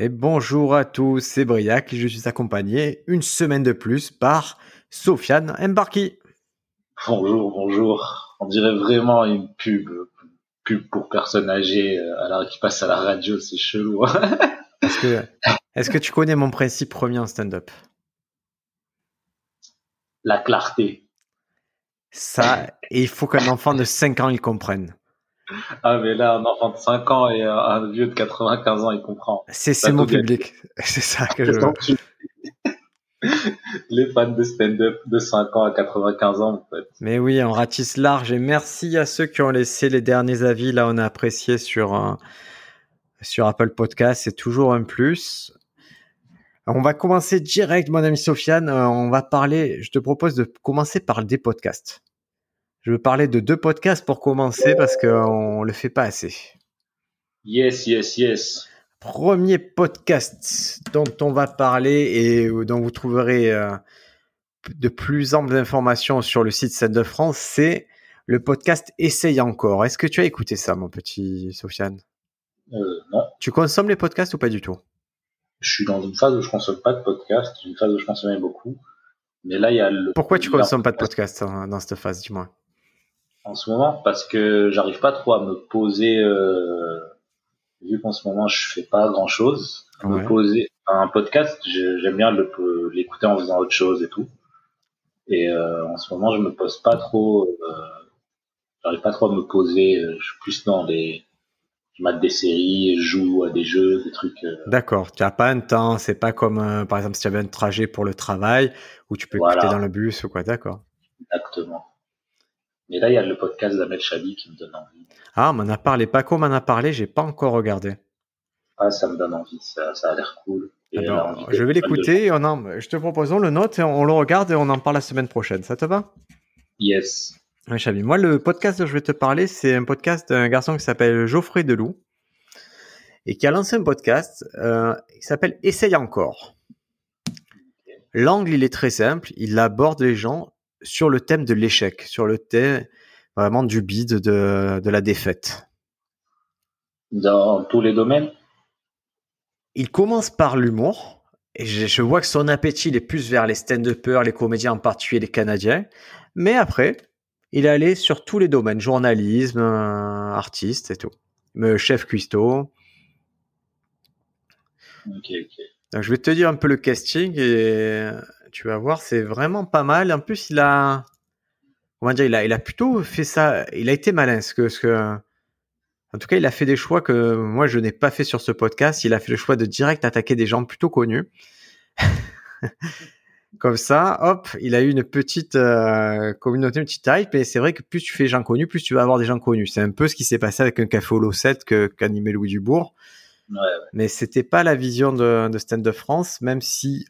Et bonjour à tous, c'est Briac et je suis accompagné une semaine de plus par Sofiane Mbarki. Bonjour, bonjour. On dirait vraiment une pub, pub pour personnes âgées euh, alors qui passe à la radio, c'est chelou. est-ce que, est-ce que tu connais mon principe premier en stand-up? La clarté. Ça, et il faut qu'un enfant de 5 ans il comprenne. Ah, mais là, un enfant de 5 ans et un vieux de 95 ans, il comprend. C'est mon public. C'est ça que je veux. Les fans de stand-up de 5 ans à 95 ans, en fait. Mais oui, on ratisse large. Et merci à ceux qui ont laissé les derniers avis. Là, on a apprécié sur, euh, sur Apple Podcast. C'est toujours un plus. On va commencer direct, mon ami Sofiane. Euh, on va parler, je te propose de commencer par des podcasts. Je veux parler de deux podcasts pour commencer parce qu'on le fait pas assez. Yes, yes, yes. Premier podcast dont on va parler et dont vous trouverez euh, de plus amples informations sur le site Scène de France, c'est le podcast Essaye encore. Est-ce que tu as écouté ça, mon petit Sofiane? Euh, Non. Tu consommes les podcasts ou pas du tout? Je suis dans une phase où je consomme pas de podcasts, une phase où je consommais beaucoup. Mais là, il y a le. Pourquoi tu consommes pas de podcasts hein, dans cette phase, dis-moi? En ce moment parce que j'arrive pas trop à me poser euh, vu qu'en ce moment je fais pas grand chose me poser un podcast j'aime bien l'écouter en faisant autre chose et tout. Et euh, en ce moment je me pose pas trop euh, j'arrive pas trop à me poser je suis plus dans des je mate des séries je joue à des jeux des trucs d'accord. Tu as pas un temps c'est pas comme par exemple si tu avais un trajet pour le travail où tu peux écouter dans le bus ou quoi d'accord. Exactement mais là, il y a le podcast d'Amel Chabi qui me donne envie. Ah, on m'en a parlé. Paco m'en a parlé, j'ai pas encore regardé. Ah, ça me donne envie, ça, a l'air cool. je vais l'écouter, en... je te propose, on le note, on le regarde et on en parle la semaine prochaine. Ça te va? Yes. Oui, Chabi. Moi, le podcast dont je vais te parler, c'est un podcast d'un garçon qui s'appelle Geoffrey Deloup et qui a lancé un podcast euh, qui s'appelle Essaye encore. L'angle, il est très simple. Il aborde les gens sur le thème de l'échec, sur le thème vraiment du bide, de, de la défaite. Dans tous les domaines? Il commence par l'humour, et je, vois que son appétit est plus vers les stand-uppers, les comédiens en particulier les Canadiens, mais après, il est allé sur tous les domaines, journalisme, euh, artiste et tout. Chef cuistot. Ok, ok. Donc, je vais te dire un peu le casting et tu vas voir, c'est vraiment pas mal. En plus, il a, comment dire, il a, il a plutôt fait ça. Il a été malin, ce que, ce que, en tout cas, il a fait des choix que moi je n'ai pas fait sur ce podcast. Il a fait le choix de direct attaquer des gens plutôt connus. Comme ça, hop, il a eu une petite euh, communauté, une petite type. Et c'est vrai que plus tu fais gens connus, plus tu vas avoir des gens connus. C'est un peu ce qui s'est passé avec un café au 7 que qu'animait Louis Dubourg. Ouais, ouais. Mais c'était pas la vision de, de Stand de France, même si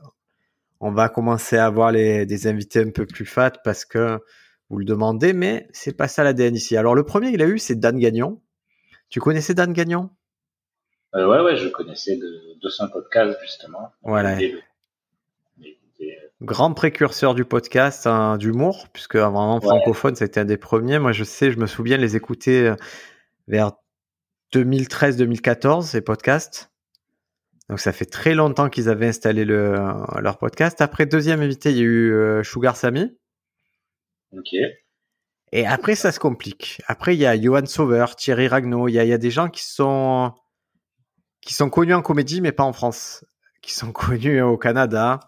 on va commencer à avoir les, des invités un peu plus fat parce que vous le demandez, mais c'est pas ça l'ADN ici. Alors le premier qu'il a eu, c'est Dan Gagnon. Tu connaissais Dan Gagnon? Euh, Ouais, ouais, je connaissais de, de son podcast justement. Voilà. Grand précurseur du podcast, hein, d'humour, puisque vraiment francophone, c'était un des premiers. Moi, je sais, je me souviens les écouter euh, vers 2013-2014, ces podcasts. Donc ça fait très longtemps qu'ils avaient installé le, leur podcast. Après, deuxième invité, il y a eu euh, Sugar Sammy. Ok. Et après, ça se complique. Après, il y a Johan Sauveur, Thierry Ragnaud. Il y a, il y a des gens qui sont, qui sont connus en comédie, mais pas en France. Qui sont connus au Canada.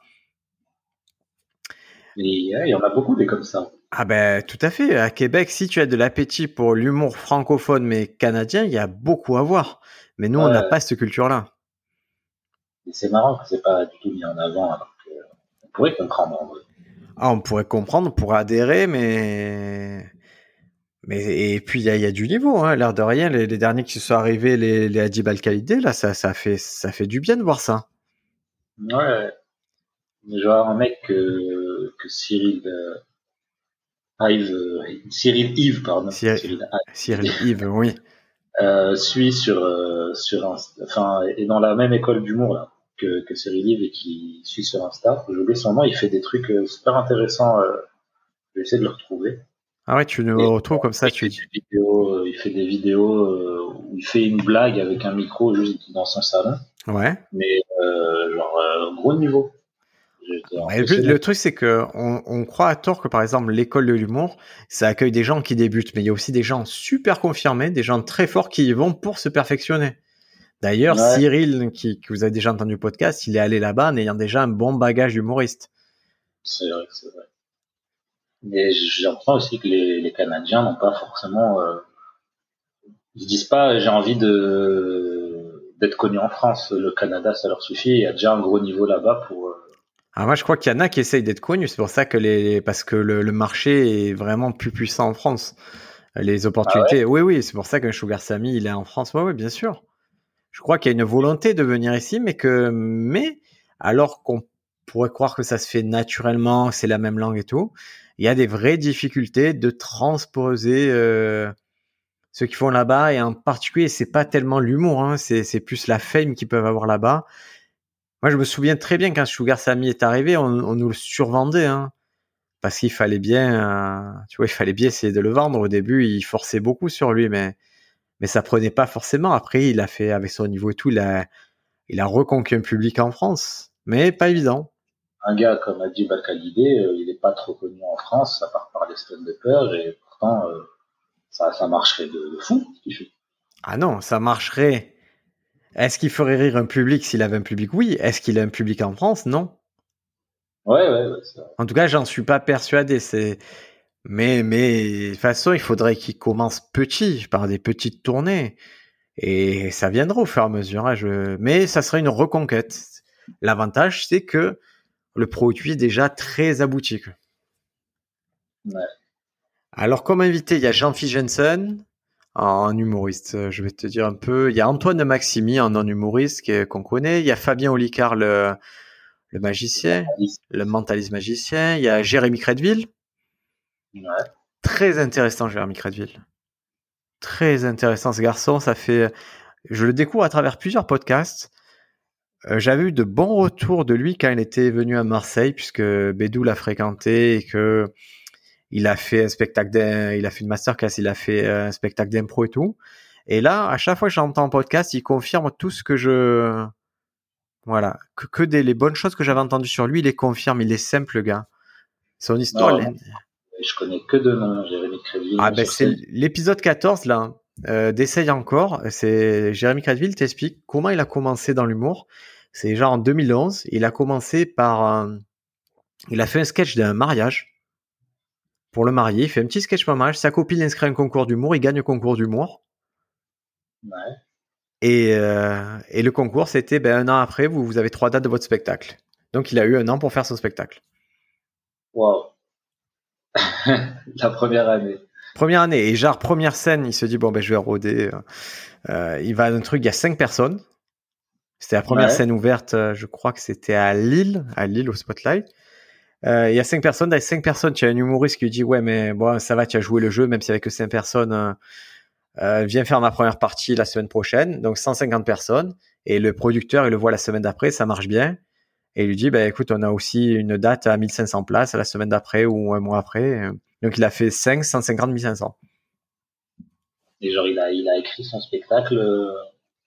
il y en a beaucoup des comme ça. Ah ben tout à fait. À Québec, si tu as de l'appétit pour l'humour francophone mais canadien, il y a beaucoup à voir. Mais nous, on n'a pas cette culture-là c'est marrant que c'est pas du tout mis en avant, alors on pourrait comprendre en vrai. Ah, on pourrait comprendre, on pourrait adhérer, mais. Mais, et puis, il y a, du niveau, hein, l'air de rien. Les, derniers qui sont arrivés, les, les Adib al là, ça, ça, fait, ça fait du bien de voir ça. Ouais. Genre un mec que, que Cyril euh, Yves, euh, Cyril Yves, pardon. Cyril, Cyril Yves, oui. Euh, suit sur, euh, sur enfin, est dans la même école d'humour là que, que Cyril et qui suit sur Insta. J'ai oublié son nom, il fait des trucs euh, super intéressants. Euh, je vais essayer de le retrouver. Ah ouais, tu nous retrouves comme ça, tu vidéos, il fait des vidéos où il fait une blague avec un micro juste dans son salon. Ouais. Mais genre gros niveau le, truc, c'est que on, croit à tort que, par exemple, l'école de l'humour, ça accueille des gens qui débutent, mais il y a aussi des gens super confirmés, des gens très forts qui y vont pour se perfectionner. D'ailleurs, Cyril, qui, vous avez déjà entendu le podcast, il est allé là-bas en ayant déjà un bon bagage humoriste. C'est vrai, c'est vrai. Mais j'ai l'impression aussi que les, Canadiens n'ont pas forcément. Euh, ils disent pas j'ai envie de d'être connu en France. Le Canada, ça leur suffit. Il y a déjà un gros niveau là-bas pour. Euh, alors moi, je crois qu'il y en a qui essayent d'être connus. C'est pour ça que les, parce que le, marché est vraiment plus puissant en France. Les opportunités. Ah oui, oui. C'est pour ça qu'un Sugar Sammy, il est en France. Oui, oui, bien sûr. Je crois qu'il y a une volonté de venir ici, mais que, mais, alors qu'on pourrait croire que ça se fait naturellement, c'est la même langue et tout, il y a des vraies difficultés de transposer euh, ce qu'ils font là-bas et en particulier, c'est pas tellement l'humour, hein, c'est plus la fame qu'ils peuvent avoir là-bas moi, je me souviens très bien quand Sugar Sammy est arrivé, on, nous le survendait, hein, parce qu'il fallait bien, euh, tu vois, il fallait bien essayer de le vendre. Au début, il forçait beaucoup sur lui, mais mais ça prenait pas forcément. Après, il a fait avec son niveau et tout, il a il a reconquis un public en France, mais pas évident. Un gars comme Adji Balkalidé, euh, il n'est pas trop connu en France, à part par les stand-uppers, et pourtant, euh, ça, ça marcherait de, fou, ce qu'il fait. Ah non, ça marcherait est-ce qu'il ferait rire un public s'il avait un public? Oui. Est-ce qu'il a un public en France? Non. Ouais, ouais, ouais. En tout cas, j'en suis pas persuadé. C'est mais mais de toute façon, il faudrait qu'il commence petit, par des petites tournées, et ça viendra au fur et à mesure. Hein, je... Mais ça serait une reconquête. L'avantage, c'est que le produit est déjà très abouti. Ouais. Alors, comme invité, il y a Jean-Philippe Jensen, en humoriste. Euh, je vais te dire un peu. Il y a Antoine de Maximi en non-humoriste qu'on connaît. Il y a Fabien Olicard, le, le magicien, le mentaliste magicien. Il y a Jérémy Crédville. Très intéressant, Jérémy Crédville. Très intéressant ce garçon. Ça fait, je le découvre à travers plusieurs podcasts. Euh, j'avais eu de bons retours de lui quand il était venu à Marseille, puisque Bédou l'a fréquenté et que il a fait un spectacle, il a fait une masterclass, il a fait euh, un spectacle d'impro et tout. Et là, à chaque fois que j'entends un podcast, il confirme tout ce que je, voilà, que, que des les bonnes choses que j'avais entendues sur lui, il les confirme. Il est simple, le gars. Son histoire. Je connais que deux noms, Jérémy Crédville. Ah ben c'est l'épisode 14 là. Euh, d'essaye encore. C'est Jérémy Crédville t'explique comment il a commencé dans l'humour. C'est genre en 2011. Il a commencé par, il a fait un sketch d'un mariage pour le marier. Il fait un petit sketch mariage. Sa copine inscrit un concours d'humour. Il gagne le concours d'humour. Ouais. Et, euh, et, le concours, c'était ben, un an après, vous, vous avez trois dates de votre spectacle. Donc il a eu un an pour faire son spectacle. Wow. La première année. Première année. Et genre, première scène, il se dit, bon, ben, je vais rôder. Euh, il va à un truc, il y a cinq personnes. C'était la première scène ouverte, euh, je crois que c'était à Lille, à Lille au Spotlight. Euh, il y a cinq personnes. Dans les cinq personnes, tu as un humoriste qui lui dit ouais mais bon ça va, tu as joué le jeu même si avec que cinq personnes. Euh, euh, viens faire ma première partie la semaine prochaine. Donc 150 personnes. Et le producteur il le voit la semaine d'après, ça marche bien. Et il lui dit bah écoute on a aussi une date à 1500 places la semaine d'après ou un mois après. Donc il a fait 5, 150, 1500. Et genre il a il a écrit son spectacle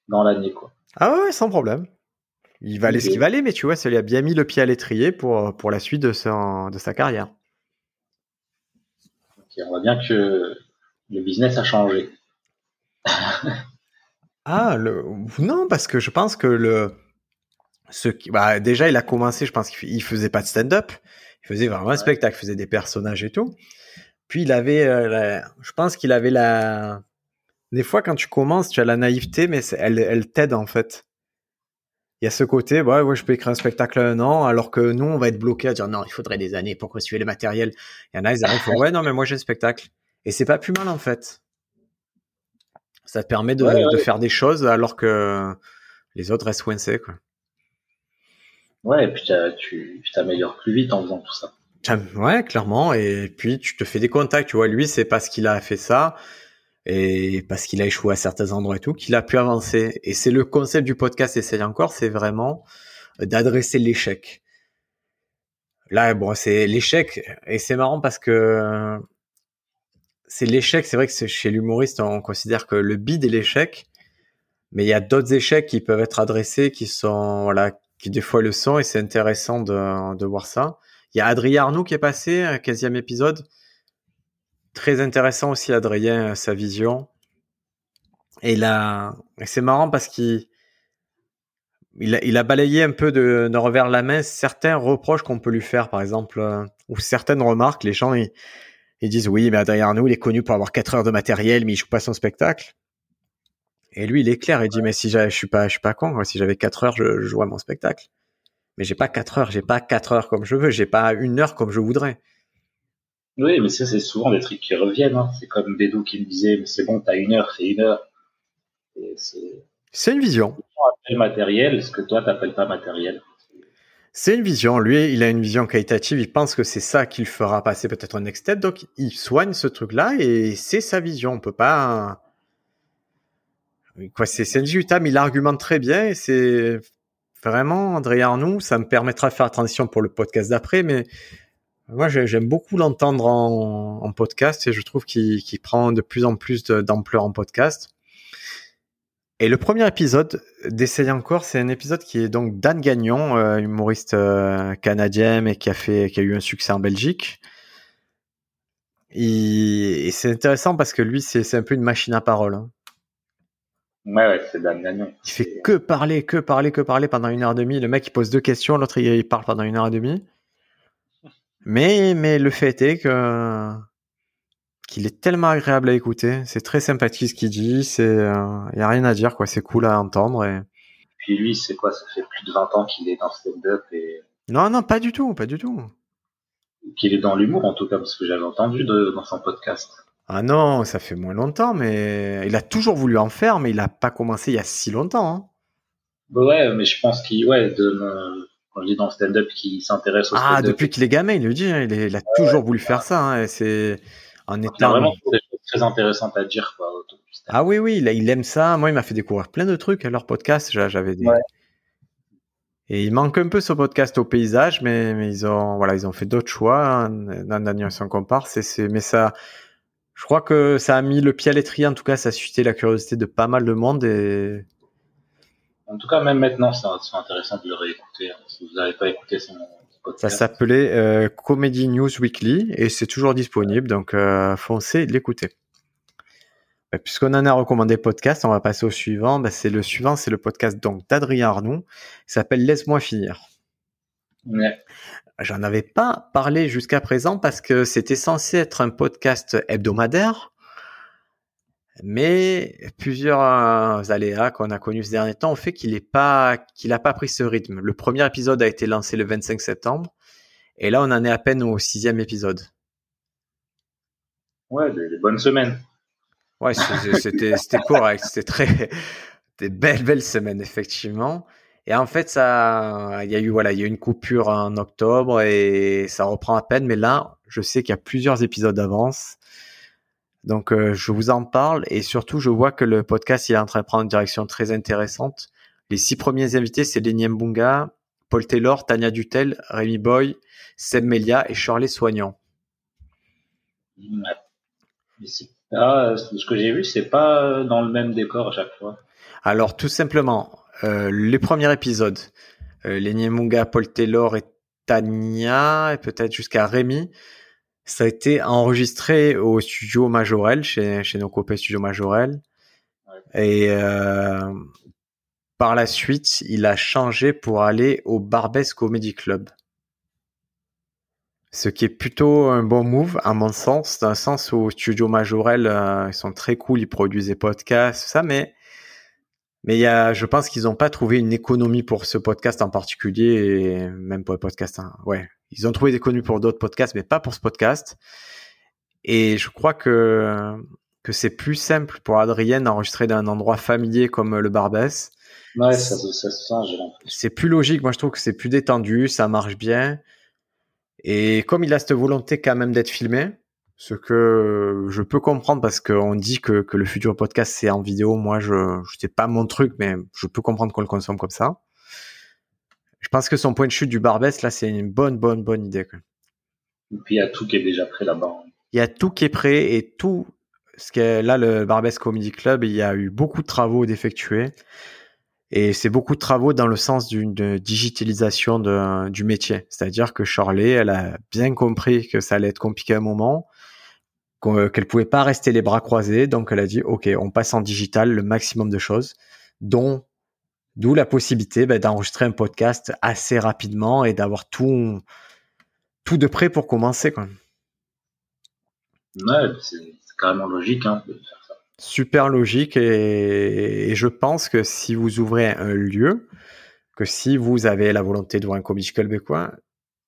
dans l'année quoi. Ah ouais sans problème. Il valait ce qu'il valait, mais tu vois, ça lui a bien mis le pied à l'étrier pour, pour la suite de sa, de sa carrière. on voit bien que le business a changé. ah, le... non, parce que je pense que le. Ce qui... bah, déjà, il a commencé, je pense qu'il faisait pas de stand-up. Il faisait vraiment un spectacle, il faisait des personnages et tout. Puis il avait, euh, je pense qu'il avait la. Des fois, quand tu commences, tu as la naïveté, mais elle, elle t'aide en fait il y a ce côté, bah, ouais, je peux écrire un spectacle un an, alors que nous, on va être bloqué à dire non, il faudrait des années pour construire le matériel. Il y en a, ils arrivent, ouais, non, mais moi j'ai un spectacle. Et c'est pas plus mal en fait. Ça te permet de, faire des choses alors que les autres restent coincés, quoi. Ouais, et puis tu t'améliores plus vite en faisant tout ça. Ouais, clairement. Et puis tu te fais des contacts. Tu vois, lui, c'est parce qu'il a fait ça et parce qu'il a échoué à certains endroits et tout qu'il a pu avancer. Et c'est le concept du podcast Essaye encore, c'est vraiment d'adresser l'échec. Là, bon, c'est l'échec et c'est marrant parce que c'est l'échec. C'est vrai que chez l'humoriste, on considère que le bid est l'échec, mais il y a d'autres échecs qui peuvent être adressés, qui sont voilà, qui des fois le sont et c'est intéressant de, de voir ça. Il y a Adrien Arnoux qui est passé, 15e épisode. Très intéressant aussi, Adrien, sa vision. Et là, c'est marrant parce qu'il il a, il a, balayé un peu de, de, revers la main certains reproches qu'on peut lui faire, par exemple, euh, ou certaines remarques. Les gens, ils, ils, disent oui, mais Adrien Arnoux, il est connu pour avoir 4 heures de matériel, mais il joue pas son spectacle. Et lui, il est clair, il dit mais si je suis pas, je suis pas con, si j'avais 4 heures, je, je jouais mon spectacle mais j'ai pas quatre heures, j'ai pas quatre heures comme je veux, j'ai pas une heure comme je voudrais. Oui, mais ça, c'est souvent des trucs qui reviennent. Hein. C'est comme Bédou qui me disait, mais c'est bon, t'as une heure, fais une heure. C'est une vision. matériel, ce que toi, t'appelles pas matériel. C'est une vision. Lui, il a une vision qualitative. Il pense que c'est ça qu'il fera passer peut-être un next step. Donc, il soigne ce truc-là et c'est sa vision. On peut pas. Quoi, c'est indiscutable. Il argumente très bien et c'est Vraiment, André Arnoux, ça me permettra de faire la transition pour le podcast d'après, mais moi, j'aime beaucoup l'entendre en, podcast et je trouve qu'il prend de plus en plus d'ampleur en podcast. Et le premier épisode d'Essayer encore, c'est un épisode qui est donc Dan Gagnon, euh, humoriste euh, canadien et qui a fait, qui a eu un succès en Belgique. Et, c'est intéressant parce que lui, c'est un peu une machine à parole. Hein. Ouais, ouais, c'est Dan Gagnon. Il fait que parler, que parler, que parler pendant une heure et demie. Le mec, il pose deux questions, l'autre, il parle pendant une heure et demie. Mais, mais le fait est que qu'il est tellement agréable à écouter. C'est très sympathique ce qu'il dit. C'est, il euh, y a rien à dire, quoi. C'est cool à entendre. Et... Puis lui, c'est quoi? Ça fait plus de 20 ans qu'il est dans stand-up et. Non, non, pas du tout, pas du tout. Qu'il est dans l'humour, en tout cas, parce que j'avais entendu de, dans son podcast. Ah non, ça fait moins longtemps, mais il a toujours voulu en faire, mais il n'a pas commencé il y a si longtemps. Hein. Ouais, mais je pense qu'il, ouais, de, quand je dis dans le stand-up, qu'il s'intéresse au Ah, depuis qu'il est gamin, il le dit, hein, il, a toujours voulu faire ça. Hein, c'est en étant. Il a vraiment des choses très intéressantes à dire, quoi. Ah oui, oui, il, il, aime ça. Moi, il m'a fait découvrir plein de trucs à leur podcast. J'avais des. Et il manque un peu ce podcast au paysage, mais, mais ils ont, voilà, ils ont fait d'autres choix. Hein, dans Daniel sans comparse, c'est, mais ça, je crois que ça a mis le pied à l'étrier. En tout cas, ça a suscité la curiosité de pas mal de monde. Et... En tout cas, même maintenant, c'est intéressant de le réécouter. Hein, si vous n'avez pas écouté son podcast. Ça s'appelait euh, Comedy News Weekly et c'est toujours disponible. Donc, euh, foncez l'écouter. Bah, puisqu'on en a recommandé podcast, on va passer au suivant. Bah, c'est le suivant, c'est le podcast donc d'Adrien Arnoux. Il s'appelle Laisse-moi finir. Ouais. J'en avais pas parlé jusqu'à présent parce que c'était censé être un podcast hebdomadaire. Mais plusieurs euh, aléas qu'on a connus ces derniers temps ont fait qu'il n'a pas, a pas pris ce rythme. Le premier épisode a été lancé le 25 septembre. Et là, on en est à peine au sixième épisode. Ouais, des, bonnes semaines. Ouais, c'était, correct. C'était très, des belles, belles semaines, effectivement. Et en fait, ça, il y a eu voilà, il y a eu une coupure en octobre et ça reprend à peine. Mais là, je sais qu'il y a plusieurs épisodes d'avance. Donc, euh, je vous en parle et surtout, je vois que le podcast il est en train de prendre une direction très intéressante. Les six premiers invités, c'est Lenny Mbunga, Paul Taylor, Tania Dutel, Rémi Boy, Seb Melia et Charlie Soignant. Ah, ce que j'ai vu, c'est pas dans le même décor à chaque fois. Alors, tout simplement, euh, les premiers épisodes, euh, les Niemunga, Paul Taylor et Tania, et peut-être jusqu'à Rémi, ça a été enregistré au studio Majorel, chez, chez nos copains studio Majorel. Et euh, par la suite, il a changé pour aller au Barbès Comedy Club. Ce qui est plutôt un bon move, à mon sens, dans le sens où Studio Majorel, euh, ils sont très cool, ils produisent des podcasts, ça, mais mais y a, je pense qu'ils n'ont pas trouvé une économie pour ce podcast en particulier, et même pour le podcast. Hein. Ouais, ils ont trouvé des économies pour d'autres podcasts, mais pas pour ce podcast. Et je crois que que c'est plus simple pour Adrien d'enregistrer dans un endroit familier comme le Barbès. Ouais, ça, ça, ça, j'ai C'est plus logique. Moi, je trouve que c'est plus détendu, ça marche bien. Et comme il a cette volonté quand même d'être filmé, ce que je peux comprendre parce qu'on dit que, que, le futur podcast c'est en vidéo. Moi, je, je sais pas mon truc, mais je peux comprendre qu'on le consomme comme ça. Je pense que son point de chute du Barbès, là, c'est une bonne, bonne, bonne idée. Et puis il y a tout qui est déjà prêt là-bas. Il y a tout qui est prêt et tout que là, le Barbès Comedy Club, il y a eu beaucoup de travaux d'effectuer. Et c'est beaucoup de travaux dans le sens d'une digitalisation de, du métier. C'est-à-dire que Charlie, elle a bien compris que ça allait être compliqué à un moment, qu'elle pouvait pas rester les bras croisés. Donc, elle a dit, OK, on passe en digital le maximum de choses, dont d'où la possibilité ben, d'enregistrer un podcast assez rapidement et d'avoir tout, tout de près pour commencer. Quoi. Ouais, c'est carrément logique hein, de faire ça. Super logique et, je pense que si vous ouvrez un lieu, que si vous avez la volonté de voir un comics québécois,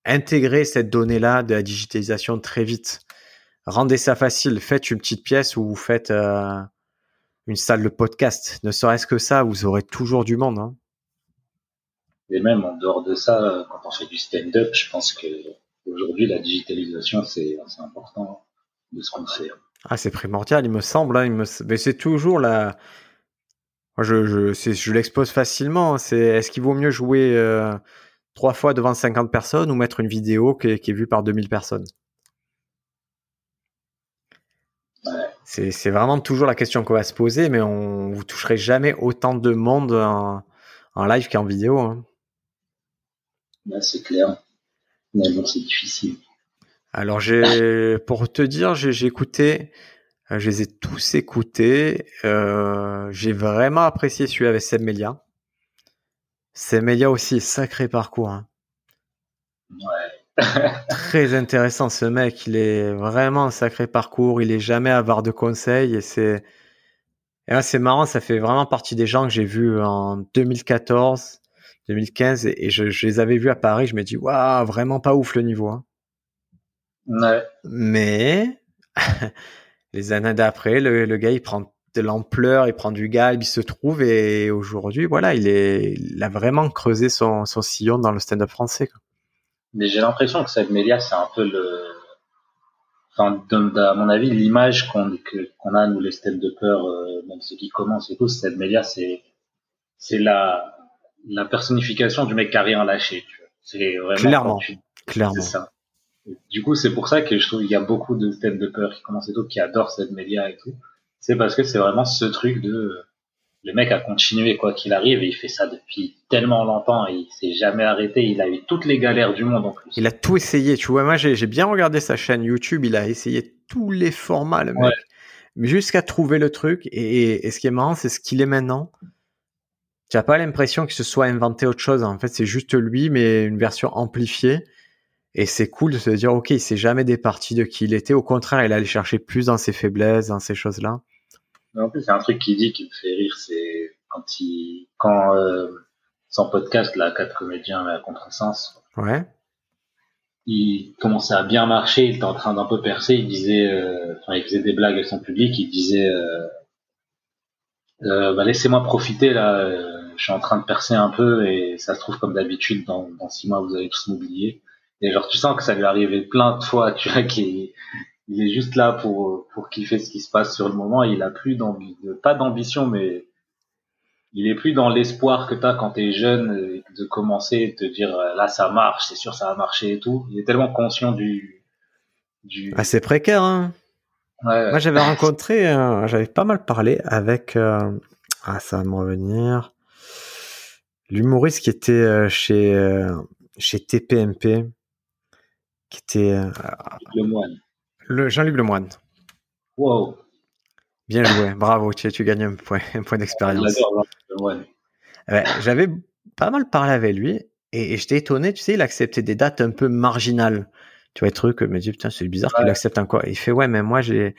intégrez cette donnée-là de la digitalisation très vite. Rendez ça facile. Faites une petite pièce où vous faites euh, une salle de podcast. Ne serait-ce que ça, vous aurez toujours du monde. Hein. Et même en dehors de ça, quand on fait du stand-up, je pense que aujourd'hui la digitalisation c'est important de ce qu'on fait. Ah, c'est primordial, il me semble. Hein, Mais c'est toujours la. je, je, je l'expose facilement. Hein, c'est est-ce qu'il vaut mieux jouer euh, trois fois devant 50 personnes ou mettre une vidéo qui est, vue par 2000 personnes? C'est vraiment toujours la question qu'on va se poser, mais on vous toucherez jamais autant de monde en, live qu'en vidéo. Hein. c'est clair. C'est difficile. Alors j'ai, pour te dire, j'ai écouté, euh, je les ai tous écoutés. Euh, j'ai vraiment apprécié celui avec Seb Melia. Seb Melia aussi, sacré parcours. Hein. Ouais. Très intéressant ce mec, il est vraiment un sacré parcours, il est jamais avare de conseils et c'est c'est marrant, ça fait vraiment partie des gens que j'ai vus en 2014, 2015 et, je, les avais vus à Paris, je me dis waouh, vraiment pas ouf le niveau. Hein. Mais les années d'après, le, gars, il prend de l'ampleur, il prend du galbe, il se trouve et aujourd'hui, voilà, il est, il a vraiment creusé son, sillon dans le stand-up français. Mais j'ai l'impression que cette média, c'est un peu le, enfin, à mon avis, l'image qu'on qu'on a nous les stand-uppers, euh, même ceux qui commencent et tout, cette média, c'est c'est la la personnification du mec qui a rien lâché. C'est vraiment clairement, clairement. Ça. Du coup, c'est pour ça que je trouve qu'il y a beaucoup de stand de peur qui commencent et tout, qui adorent cette média et tout. C'est parce que c'est vraiment ce truc de le mec a continué quoi qu'il arrive et il fait ça depuis tellement longtemps et il s'est jamais arrêté. Il a eu toutes les galères du monde en plus. Il a tout essayé. Tu vois, moi j'ai bien regardé sa chaîne YouTube. Il a essayé tous les formats, le mec, jusqu'à trouver le truc. Et, et ce qui est marrant, c'est ce qu'il est maintenant. Tu n'as pas l'impression que ce soit inventé autre chose. En fait, c'est juste lui, mais une version amplifiée. Et c'est cool de se dire, OK, il s'est jamais départi de qui il était. Au contraire, il allait chercher plus dans ses faiblesses, dans ces choses-là. En plus, c'est un truc qu'il dit qui me fait rire, c'est quand il, quand euh, son podcast, là, quatre comédiens à contresens. Ouais. Il commençait à bien marcher, il était en train d'un peu percer, il disait, euh, enfin, il faisait des blagues avec son public, il disait, euh, euh bah, laissez-moi profiter là, euh, je suis en train de percer un peu et ça se trouve comme d'habitude dans, dans six mois vous allez tous m'oublier. Et genre, tu sens que ça lui arrivait plein de fois, tu vois, qu'il il est juste là pour, pour kiffer ce qui se passe sur le moment. Il a plus d'ambition, pas d'ambition, mais il est plus dans l'espoir que tu as quand tu es jeune de commencer et de te dire là ça marche, c'est sûr ça va marcher et tout. Il est tellement conscient du. du... Ah, c'est précaire, hein. Moi j'avais rencontré, euh, j'avais pas mal parlé avec. Euh, ah, ça va me revenir. L'humoriste qui était euh, chez, chez TPMP qui était. Euh, Lemoine. Le Jean-Luc Lemoine. Wow. Bien joué, bravo, tu, tu gagnes un point, un point d'expérience. J'avais pas mal parlé avec lui et, j'étais étonné, tu sais, il acceptait des dates un peu marginales. Tu vois, le truc, je me dis, putain, c'est bizarre qu'il accepte encore. Et il fait, ouais, mais moi, j'ai,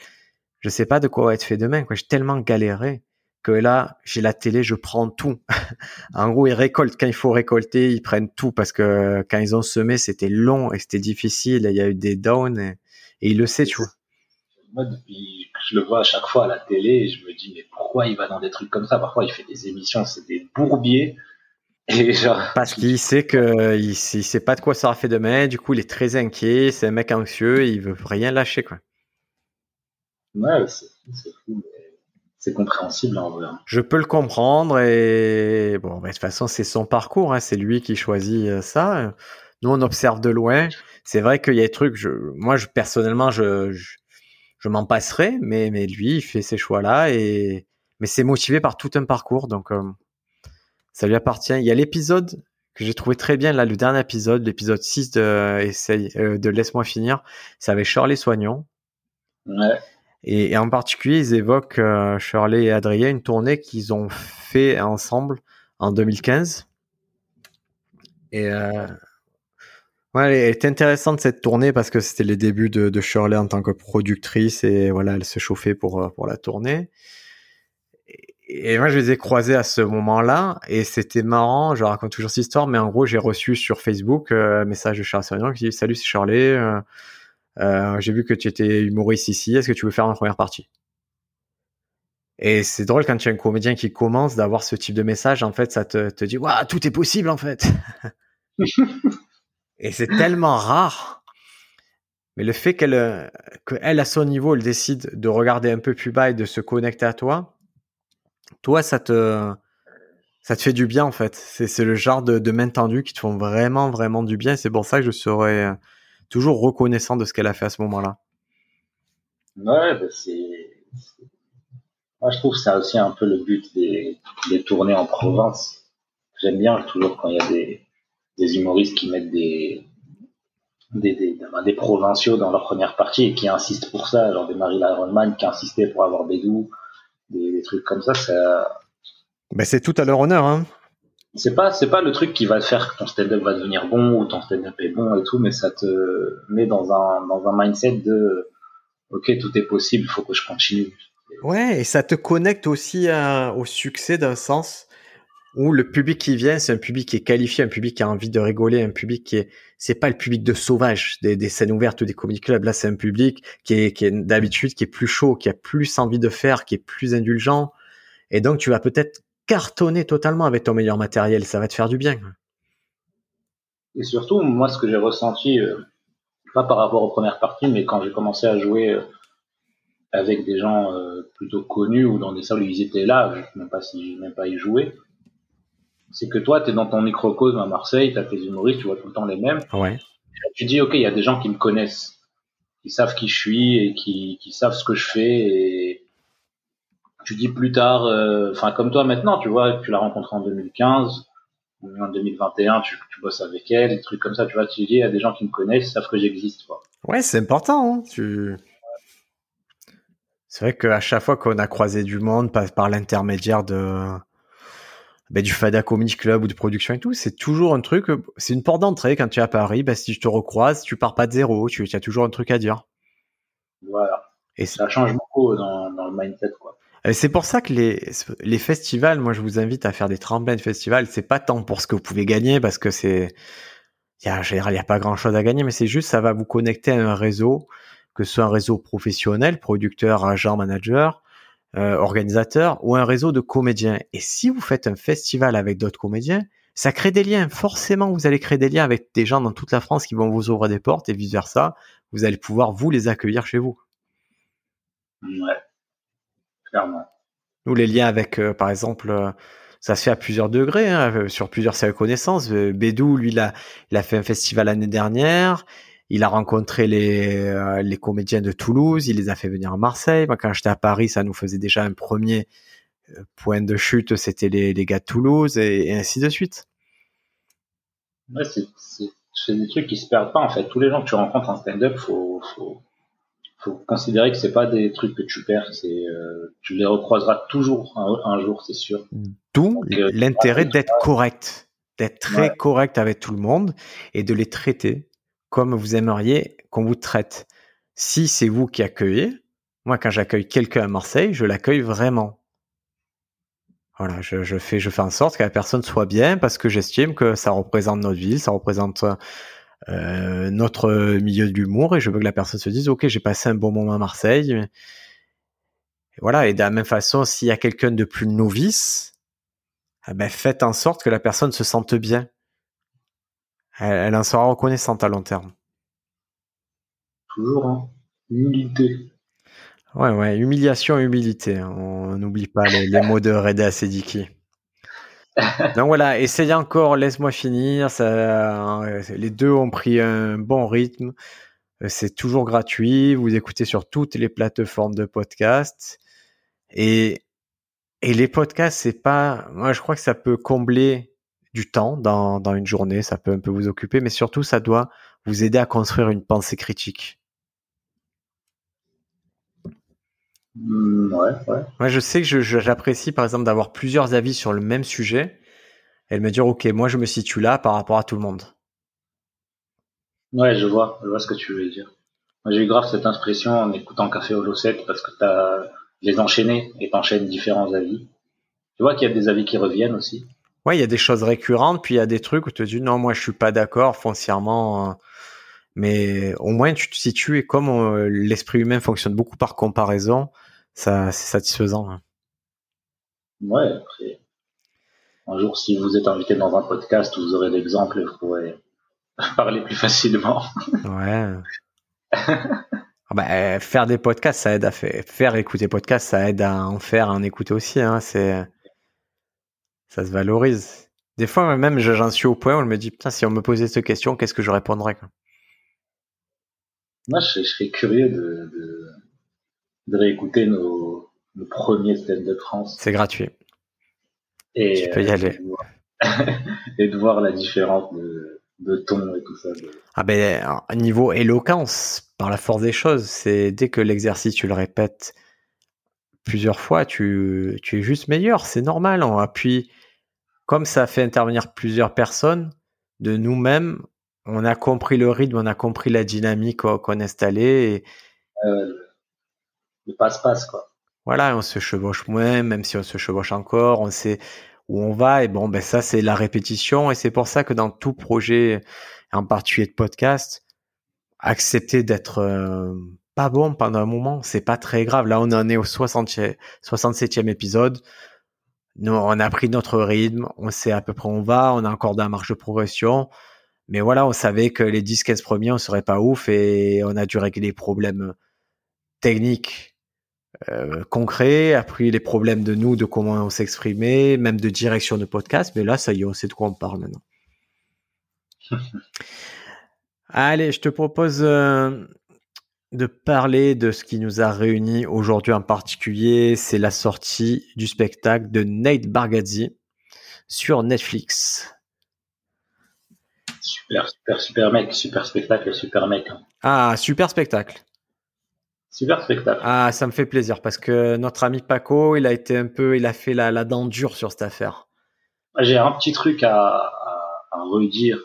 je sais pas de quoi va être fait demain, quoi. J'ai tellement galéré que là, j'ai la télé, je prends tout. en gros, ils récoltent quand il faut récolter, ils prennent tout parce que quand ils ont semé, c'était long et c'était difficile, il y a eu des downs et, il le sait, tu vois. moi, depuis que je le vois à chaque fois à la télé, je me dis, mais pourquoi il va dans des trucs comme ça? Parfois, il fait des émissions, c'est des bourbiers. Et genre... Parce qu'il sait que il, sait pas de quoi ça aura fait demain, du coup, il est très inquiet, c'est un mec anxieux, il veut rien lâcher, quoi. Ouais, c'est fou, c'est compréhensible en vrai. Je peux le comprendre et bon, de toute façon, c'est son parcours, hein, c'est lui qui choisit euh, ça. Nous, on observe de loin. C'est vrai qu'il y a des trucs, je, moi, je, personnellement, je, je, m'en passerai, mais, mais lui, il fait ces choix-là et, mais c'est motivé par tout un parcours, donc euh, ça lui appartient. Il y a l'épisode que j'ai trouvé très bien, là, le dernier épisode, l'épisode 6 de, euh, de Laisse-moi finir, c'est avec Shirley Soignon. Ouais. Et, en particulier, ils évoquent euh, Shirley et Adrien, une tournée qu'ils ont fait ensemble en 2015. Et euh, ouais, elle est intéressante cette tournée parce que c'était les débuts de, de, Shirley en tant que productrice et voilà, elle se chauffait pour euh, pour la tournée. Et, moi, je les ai croisés à ce moment-là et c'était marrant. Je raconte toujours cette histoire, mais en gros, j'ai reçu sur Facebook un message de Charles qui dit Salut, c'est Shirley. Euh, j'ai vu que tu étais humoriste ici. Est-ce que tu veux faire ma première partie? Et c'est drôle quand tu as un comédien qui commence d'avoir ce type de message. En fait, ça te, te dit waouh, tout est possible en fait. Et c'est tellement rare. Mais le fait qu'elle, qu'elle à son niveau, elle décide de regarder un peu plus bas et de se connecter à toi, toi, ça te, ça te fait du bien en fait. C'est, c'est le genre de, de main tendue qui te font vraiment, vraiment du bien. C'est pour ça que je serais toujours reconnaissant de ce qu'elle a fait à ce moment-là. Ouais, bah, c'est. Moi, je trouve que c'est aussi un peu le but des, des tournées en province. J'aime bien toujours quand il y a des, des humoristes qui mettent des, des, des, des, provinciaux dans leur première partie et qui insistent pour ça, genre des Marie Ironman qui insistaient pour avoir des, des trucs comme ça. ça... Ben c'est tout à leur honneur. Hein c'est pas c'est pas le truc qui va te faire que ton stand-up va devenir bon ou ton stand-up est bon et tout mais ça te met dans un dans un mindset de ok tout est possible il faut que je continue ouais et ça te connecte aussi au succès d'un sens où le public qui vient c'est un public qui est qualifié un public qui a envie de rigoler un public qui est c'est pas le public de sauvage des, des scènes ouvertes ou des comédie clubs. Là c'est un public qui est qui est d'habitude qui est plus chaud qui a plus envie de faire qui est plus indulgent. Et donc tu vas peut-être cartonner totalement avec ton meilleur matériel, ça va te faire du bien. Et surtout, moi, ce que j'ai ressenti, euh, pas par rapport aux premières parties, mais quand j'ai commencé à jouer euh, avec des gens euh, plutôt connus ou dans des salles où ils étaient là, je ne sais même pas si même pas y jouer, c'est que toi, tu es dans ton microcosme à Marseille, tu as tes humoristes, tu vois tout le temps les mêmes. Ouais. Tu dis, ok, il y a des gens qui me connaissent, qui savent qui je suis et qui, qui savent ce que je fais et tu dis plus tard, euh, enfin comme toi maintenant, tu vois, tu l'as rencontrée en 2015, en 2021, tu, tu, bosses avec elle, des trucs comme ça, tu vois, tu dis, il y a des gens qui me connaissent, ils savent que j'existe, quoi. Ouais, c'est important, hein, tu... C'est vrai qu'à chaque fois qu'on a croisé du monde par, par l'intermédiaire de ben, du Fada Comedy Club ou de production et tout, c'est toujours un truc, c'est une porte d'entrée quand tu es à Paris, ben, si je te recroise, tu pars pas de zéro, tu, as toujours un truc à dire. Voilà. Et ça change beaucoup dans, dans le mindset, quoi. C'est pour ça que les, les festivals, moi je vous invite à faire des tremplins de festivals. C'est pas tant pour ce que vous pouvez gagner parce que c'est, il y a, il y a pas grand chose à gagner, mais c'est juste ça va vous connecter à un réseau, que ce soit un réseau professionnel, producteur, agent, manager, euh, organisateur ou un réseau de comédiens. Et si vous faites un festival avec d'autres comédiens, ça crée des liens. Forcément, vous allez créer des liens avec des gens dans toute la France qui vont vous ouvrir des portes et vice versa. Vous allez pouvoir vous les accueillir chez vous. Ouais. Clairement. Nous, les liens avec, euh, par exemple, euh, ça se fait à plusieurs degrés, hein, euh, sur plusieurs connaissances. Bédou, lui, il a, il a fait un festival l'année dernière. Il a rencontré les, les comédiens de Toulouse. Il les a fait venir à Marseille. Moi, quand j'étais à Paris, ça nous faisait déjà un premier point de chute. C'était les, les gars de Toulouse et, ainsi de suite. Ouais, c'est des trucs qui se perdent pas en fait. Tous les gens que tu rencontres en stand-up, faut, faut, faut considérer que c'est pas des trucs que tu perds, euh, tu les recroiseras toujours un, jour, c'est sûr. D'où euh, l'intérêt d'être correct, d'être très correct avec tout le monde et de les traiter comme vous aimeriez qu'on vous traite. Si c'est vous qui accueillez, moi quand j'accueille quelqu'un à Marseille, je l'accueille vraiment. Voilà, je, fais en sorte que la personne soit bien parce que j'estime que ça représente notre ville, ça représente notre milieu de et je veux que la personne se dise ok j'ai passé un bon moment à Marseille. Voilà et de la même façon s'il y a quelqu'un de plus novice, eh ben faites en sorte que la personne se sente bien. Elle, en sera reconnaissante à long terme. Toujours hein. humilité. Ouais ouais humiliation humilité. Hein. On n'oublie pas les, mots de Reda Sediki. Donc voilà, essayez encore, laisse-moi finir. Ça, euh, les deux ont pris un bon rythme. C'est toujours gratuit. Vous écoutez sur toutes les plateformes de podcast. Et, et les podcasts, c'est pas. Moi, je crois que ça peut combler du temps dans, dans une journée. Ça peut un peu vous occuper, mais surtout, ça doit vous aider à construire une pensée critique. Mmh, ouais, ouais. Moi, je sais que j'apprécie, par exemple, d'avoir plusieurs avis sur le même sujet et de me dire, OK, moi, je me situe là par rapport à tout le monde. Ouais, je vois, je vois ce que tu veux dire. J'ai eu grave cette impression en écoutant Café Holo 7 parce que t'as les enchaînés et t'enchaînes différents avis. Tu vois qu'il y a des avis qui reviennent aussi. Ouais, il y a des choses récurrentes, puis il y a des trucs où tu te dis, non, moi, je suis pas d'accord foncièrement. Hein. Mais au moins, tu te situes et comme euh, l'esprit humain fonctionne beaucoup par comparaison, ça, c'est satisfaisant. Hein. Ouais, après, un jour, si vous êtes invité dans un podcast, vous aurez l'exemple et vous pourrez parler plus facilement. Ouais. Ah bah, euh, faire des podcasts, ça aide à faire, faire écouter podcasts, ça aide à en faire, à en écouter aussi. Hein, c'est, ça se valorise. Des fois, même, j'en suis au point où je me dis, putain, si on me posait cette question, qu'est-ce que je répondrais Moi, je, serais curieux de, de réécouter nos, premiers stand-up France. C'est gratuit. Et, tu peux y aller. et de voir la différence de, ton et tout ça. Ah ben, niveau éloquence, par la force des choses, c'est dès que l'exercice, tu le répètes plusieurs fois, tu, tu es juste meilleur. C'est normal. On appuie, comme ça fait intervenir plusieurs personnes, de nous-mêmes, on a compris le rythme, on a compris la dynamique qu'on installait. Et, euh, le passe-passe, quoi. Voilà, on se chevauche moins, même si on se chevauche encore, on sait où on va. Et bon, ben ça, c'est la répétition. Et c'est pour ça que dans tout projet, en particulier de podcast, accepter d'être euh, pas bon pendant un moment, c'est pas très grave. Là, on en est au 60, 67e épisode. Nous, on a pris notre rythme, on sait à peu près où on va, on a encore de la marge de progression. Mais voilà, on savait que les 10-15 premiers, on serait pas ouf et on a dû régler les problèmes techniques euh, concret, après les problèmes de nous, de comment on s'exprimait, même de direction de podcast. Mais là, ça y est, on sait de quoi on parle maintenant. Allez, je te propose euh, de parler de ce qui nous a réunis aujourd'hui en particulier. C'est la sortie du spectacle de Nate Bargatze sur Netflix. Super, super, super mec, super spectacle, super mec. Hein. Ah, super spectacle. Super spectacle. Ah, ça me fait plaisir parce que notre ami Paco, il a été un peu, il a fait la, la dent dure sur cette affaire. J'ai un petit truc à, à, redire.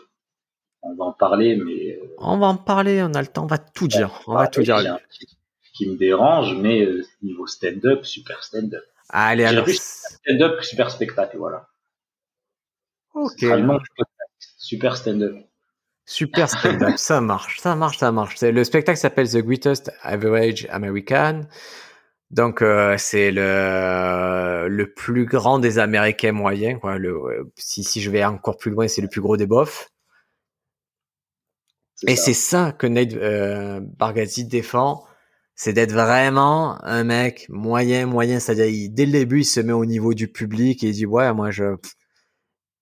On va en parler, mais. Euh, on va en parler, on a le temps, on va tout dire. on va tout dire. qui me dérange, mais euh, niveau stand-up, super stand-up. Allez, alors. Stand-up, super spectacle, voilà. Ok. Super stand-up. Super stand-up, ça marche, ça marche, ça marche. Le spectacle s'appelle The Greatest Average American. Donc euh, c'est le le plus grand des Américains moyens. Quoi. Le, si, si je vais encore plus loin, c'est le plus gros des bofs. Et c'est ça. que Nate euh, Bargatze défend, c'est d'être vraiment un mec moyen, moyen. C'est-à-dire, dès le début, il se met au niveau du public et il dit ouais, moi je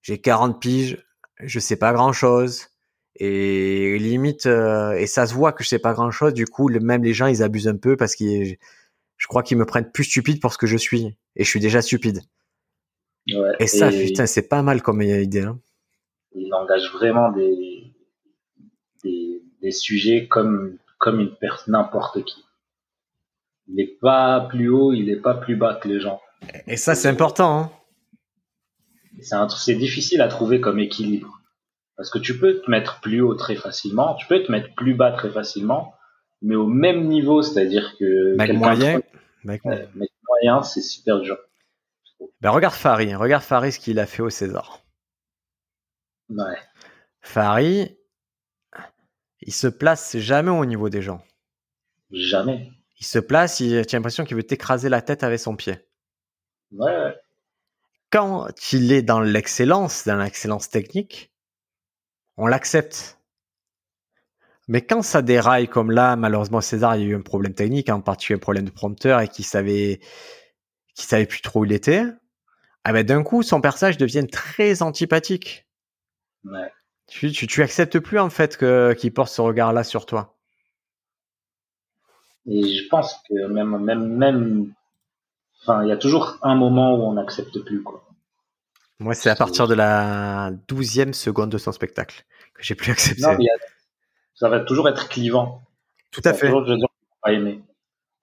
j'ai 40 piges, je sais pas grand chose et limite euh, et ça se voit que je sais pas grand chose du coup même les gens ils abusent un peu parce que je crois qu'ils me prennent plus stupide pour ce que je suis. Et je suis déjà stupide. Ouais, et ça putain c'est pas mal comme idée hein. il engage vraiment des, des, des sujets comme comme une personne n'importe qui il n'est pas plus haut il n'est pas plus bas que les gens et ça c'est important hein. c'est difficile à trouver comme équilibre parce que tu peux te mettre plus haut très facilement, tu peux te mettre plus bas très facilement, mais au même niveau, c'est-à-dire que mec moyen, mec, moyen, c'est super dur. Ben regarde Farid, regarde Farid ce qu'il a fait au César. Ouais. Farid, il se place jamais au niveau des gens. Jamais. Il se place, il, tu as l'impression qu'il veut t'écraser la tête avec son pied. Ouais. Quand il est dans l'excellence, dans l'excellence technique, on l'accepte. Mais quand ça déraille comme là, malheureusement César, il y a eu un problème technique, en particulier un problème de prompteur et qui savait, qui savait plus trop où il était. Ah ben d'un coup, son personnage devient très antipathique. Ouais. Tu, tu, tu acceptes plus en fait que qu'il porte ce regard-là sur toi? Et je pense que même, même, même, enfin, il y a toujours un moment où on n'accepte plus, quoi. Moi, c'est à partir de la douzième seconde de son spectacle que j'ai plus accepté. Non, mais y a- ça va toujours être clivant. Tout à Ça fait. toujours pas aimer.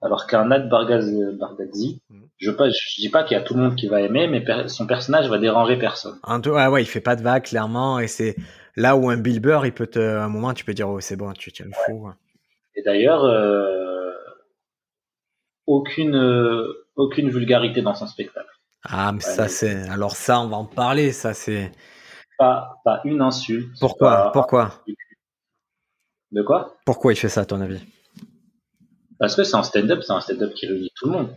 Alors qu'un Nat Bargaz- Bargatze, Mhm. je, je dis pas qu'il y a tout le monde qui va aimer, mais per- son personnage va déranger personne. En tout, ah ouais, il fait pas de vagues clairement, et c'est là où un Bill Burr, il peut te, à un moment, tu peux dire, oh, c'est bon, tu tiens le fou. Et d'ailleurs, euh, aucune, euh, aucune vulgarité dans son spectacle. Ah, mais Ouais, ça, mais- c'est, alors ça, on va en parler, ça, c'est, Pas, pas une insulte. pourquoi, pas- pourquoi, De quoi? Pourquoi il fait ça, à ton avis? Parce que c'est un stand-up, c'est un stand-up qui réunit tout le monde.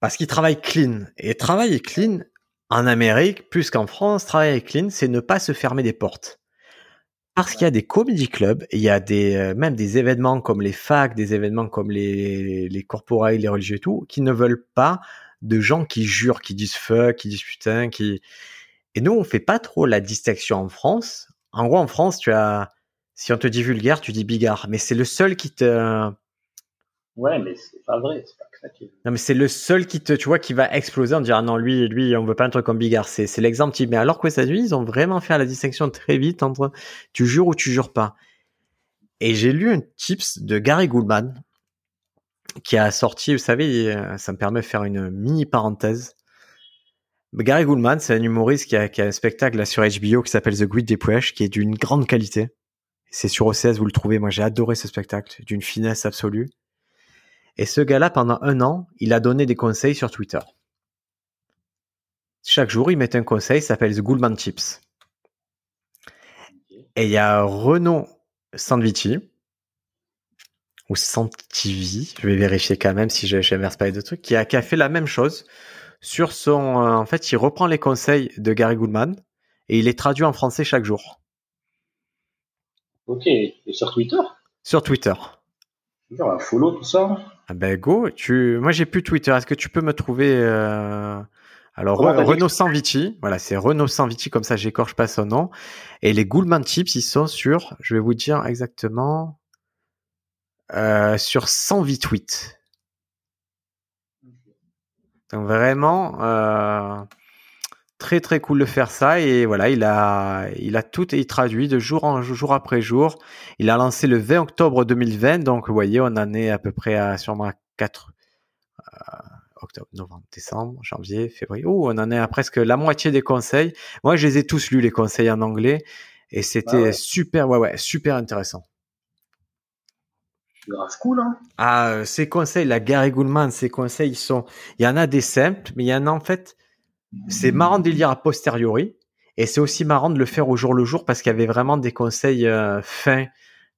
Parce qu'il travaille clean. Et travailler clean, en Amérique, plus qu'en France, travailler clean, c'est ne pas se fermer des portes. Parce qu'il y a des comedy clubs, il y a des, euh, même des événements comme les facs, des événements comme les, les corporels, les religieux et tout, qui ne veulent pas de gens qui jurent, qui disent fuck, qui disent putain, qui... Et nous, on fait pas trop la distinction en France. En gros, en France, tu as, si on te dit vulgaire, tu dis bigard. Mais c'est le seul qui te, Ouais, mais c'est pas vrai, c'est pas non, mais c'est le seul qui te, tu vois, qui va exploser en disant, ah non, lui, lui, on veut pas un truc comme Bigard. C'est, l'exemple type. Mais alors qu'aux États-Unis, ils ont vraiment fait la distinction très vite entre tu jures ou tu jures pas. Et j'ai lu un tips de Gary Goldman qui a sorti, vous savez, euh, ça me permet de faire une mini parenthèse. Gary Goldman, c'est un humoriste qui a, qui a un spectacle là sur HBO qui s'appelle The Great Depression, qui est d'une grande qualité. C'est sur OCS, vous le trouvez. Moi, j'ai adoré ce spectacle, d'une finesse absolue. Et ce gars-là, pendant un an, il a donné des conseils sur Twitter. Chaque jour, il met un conseil, s'appelle The Goldman Tips. Et il y a Renaud Sandvici, ou Santivi, je vais vérifier quand même si je n'inverse pas les deux trucs, qui a, qui a fait la même chose sur son... euh, en fait, il reprend les conseils de Gary Goldman et il les traduit en français chaque jour. Ok, et sur Twitter? Sur Twitter. Genre follow, tout ça Ah ben go, tu... moi j'ai plus Twitter. Est-ce que tu peux me trouver euh, alors dit Renaud Sanvici, voilà c'est Renaud Sanvici comme ça j'écorche pas son nom. Et les Goldman Chips ils sont sur, je vais vous dire exactement, euh, sur 108 tweets. Donc vraiment euh, très très cool de faire ça et voilà il a il a tout et traduit de jour en jour après jour. Il a lancé le 20 octobre 2020 donc vous voyez on en est à peu près à sûrement à 4 euh, octobre, novembre, décembre, janvier, février. Oh, on en est à presque la moitié des conseils. Moi je les ai tous lus les conseils en anglais et c'était Ah ouais. super ouais ouais super intéressant. C'est grave cool, hein Ah, euh, ces conseils, la Gary Goldman, ces conseils, ils sont, il y en a des simples, mais il y en a en fait, c'est marrant de les lire a posteriori, et c'est aussi marrant de le faire au jour le jour parce qu'il y avait vraiment des conseils euh, fins,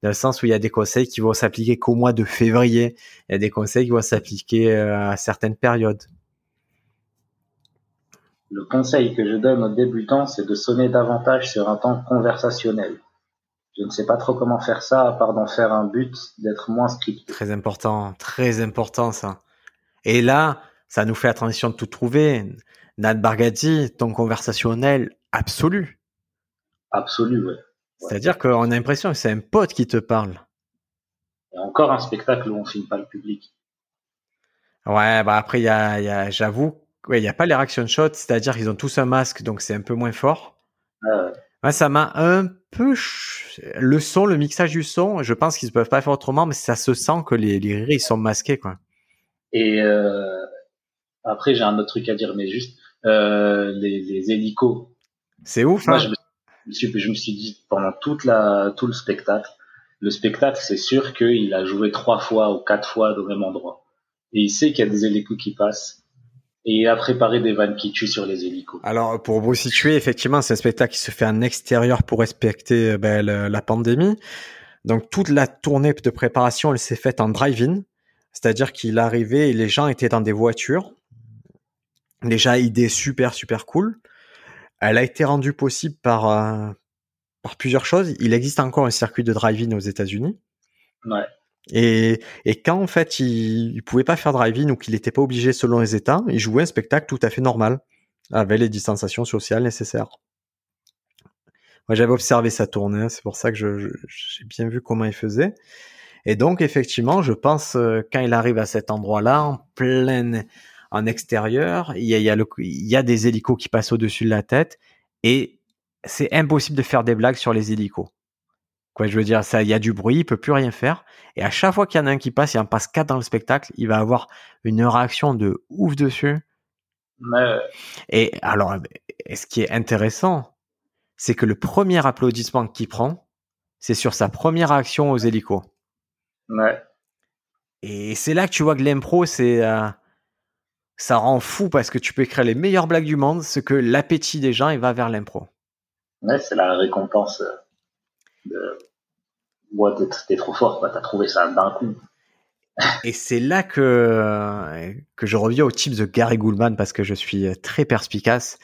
dans le sens où il y a des conseils qui vont s'appliquer qu'au mois de février, il y a des conseils qui vont s'appliquer euh, à certaines périodes. Le conseil que je donne aux débutants, c'est de sonner davantage sur un temps conversationnel. Je ne sais pas trop comment faire ça, à part d'en faire un but, d'être moins scripté. Très important, très important ça. Et là, ça nous fait la transition de tout trouver. Nat Bargatze, ton conversationnel absolu. Absolu, ouais. C'est-à-dire qu'on a l'impression que c'est un pote qui te parle. Et encore un spectacle où on filme pas le public. Ouais, bah après, y a, il y a, j'avoue, ouais, il n'y a pas les reaction shots, c'est-à-dire qu'ils ont tous un masque, donc c'est un peu moins fort. Euh, Ouais, ça m'a un peu... Le son, le mixage du son, je pense qu'ils ne peuvent pas faire autrement, mais ça se sent que les, les rires, ils sont masqués, quoi. et euh, après, j'ai un autre truc à dire, mais juste euh, les, les hélicos. C'est ouf, Moi, hein je me, suis, je me suis dit pendant toute la, tout le spectacle, le spectacle, c'est sûr qu'il a joué trois fois ou quatre fois au même endroit. Et il sait qu'il y a des hélicos qui passent. Et il a préparé des vannes qui tuent sur les hélicos. Alors, pour vous situer, effectivement, c'est un spectacle qui se fait en extérieur pour respecter euh, ben, le- la pandémie. Donc toute la tournée de préparation, elle s'est faite en drive-in, c'est-à-dire qu'il arrivait et les gens étaient dans des voitures. Déjà idée super super cool. Elle a été rendue possible par euh, par plusieurs choses. Il existe encore un circuit de drive-in aux États-Unis. Ouais. Et, et quand en fait il, il pouvait pas faire drive-in ou qu'il n'était pas obligé selon les États, il jouait un spectacle tout à fait normal avec les distanciations sociales nécessaires. Moi j'avais observé sa tournée, c'est pour ça que je, j'ai bien vu comment il faisait. Et donc effectivement, je pense euh, quand il arrive à cet endroit-là, en plein en extérieur, il y a, il y a, le, il y a des hélicos qui passent au-dessus de la tête et c'est impossible de faire des blagues sur les hélicos. Quoi, je veux dire, ça, il y a du bruit, il peut plus rien faire. Et à chaque fois qu'il y en a un qui passe, il en passe quatre dans le spectacle, il va avoir une réaction de ouf dessus. Ouais. Et alors, ce qui est intéressant, c'est que le premier applaudissement qu'il prend, c'est sur sa première réaction aux hélicos. Ouais. Et c'est là que tu vois que l'impro, c'est, euh, ça rend fou parce que tu peux écrire les meilleures blagues du monde, ce que l'appétit des gens, il va vers l'impro. Ouais, c'est la récompense euh, de, ouais, t'es trop fort, t'as trouvé ça d'un coup. Et c'est là que, que je reviens au type de Gary Goulman parce que je suis très perspicace.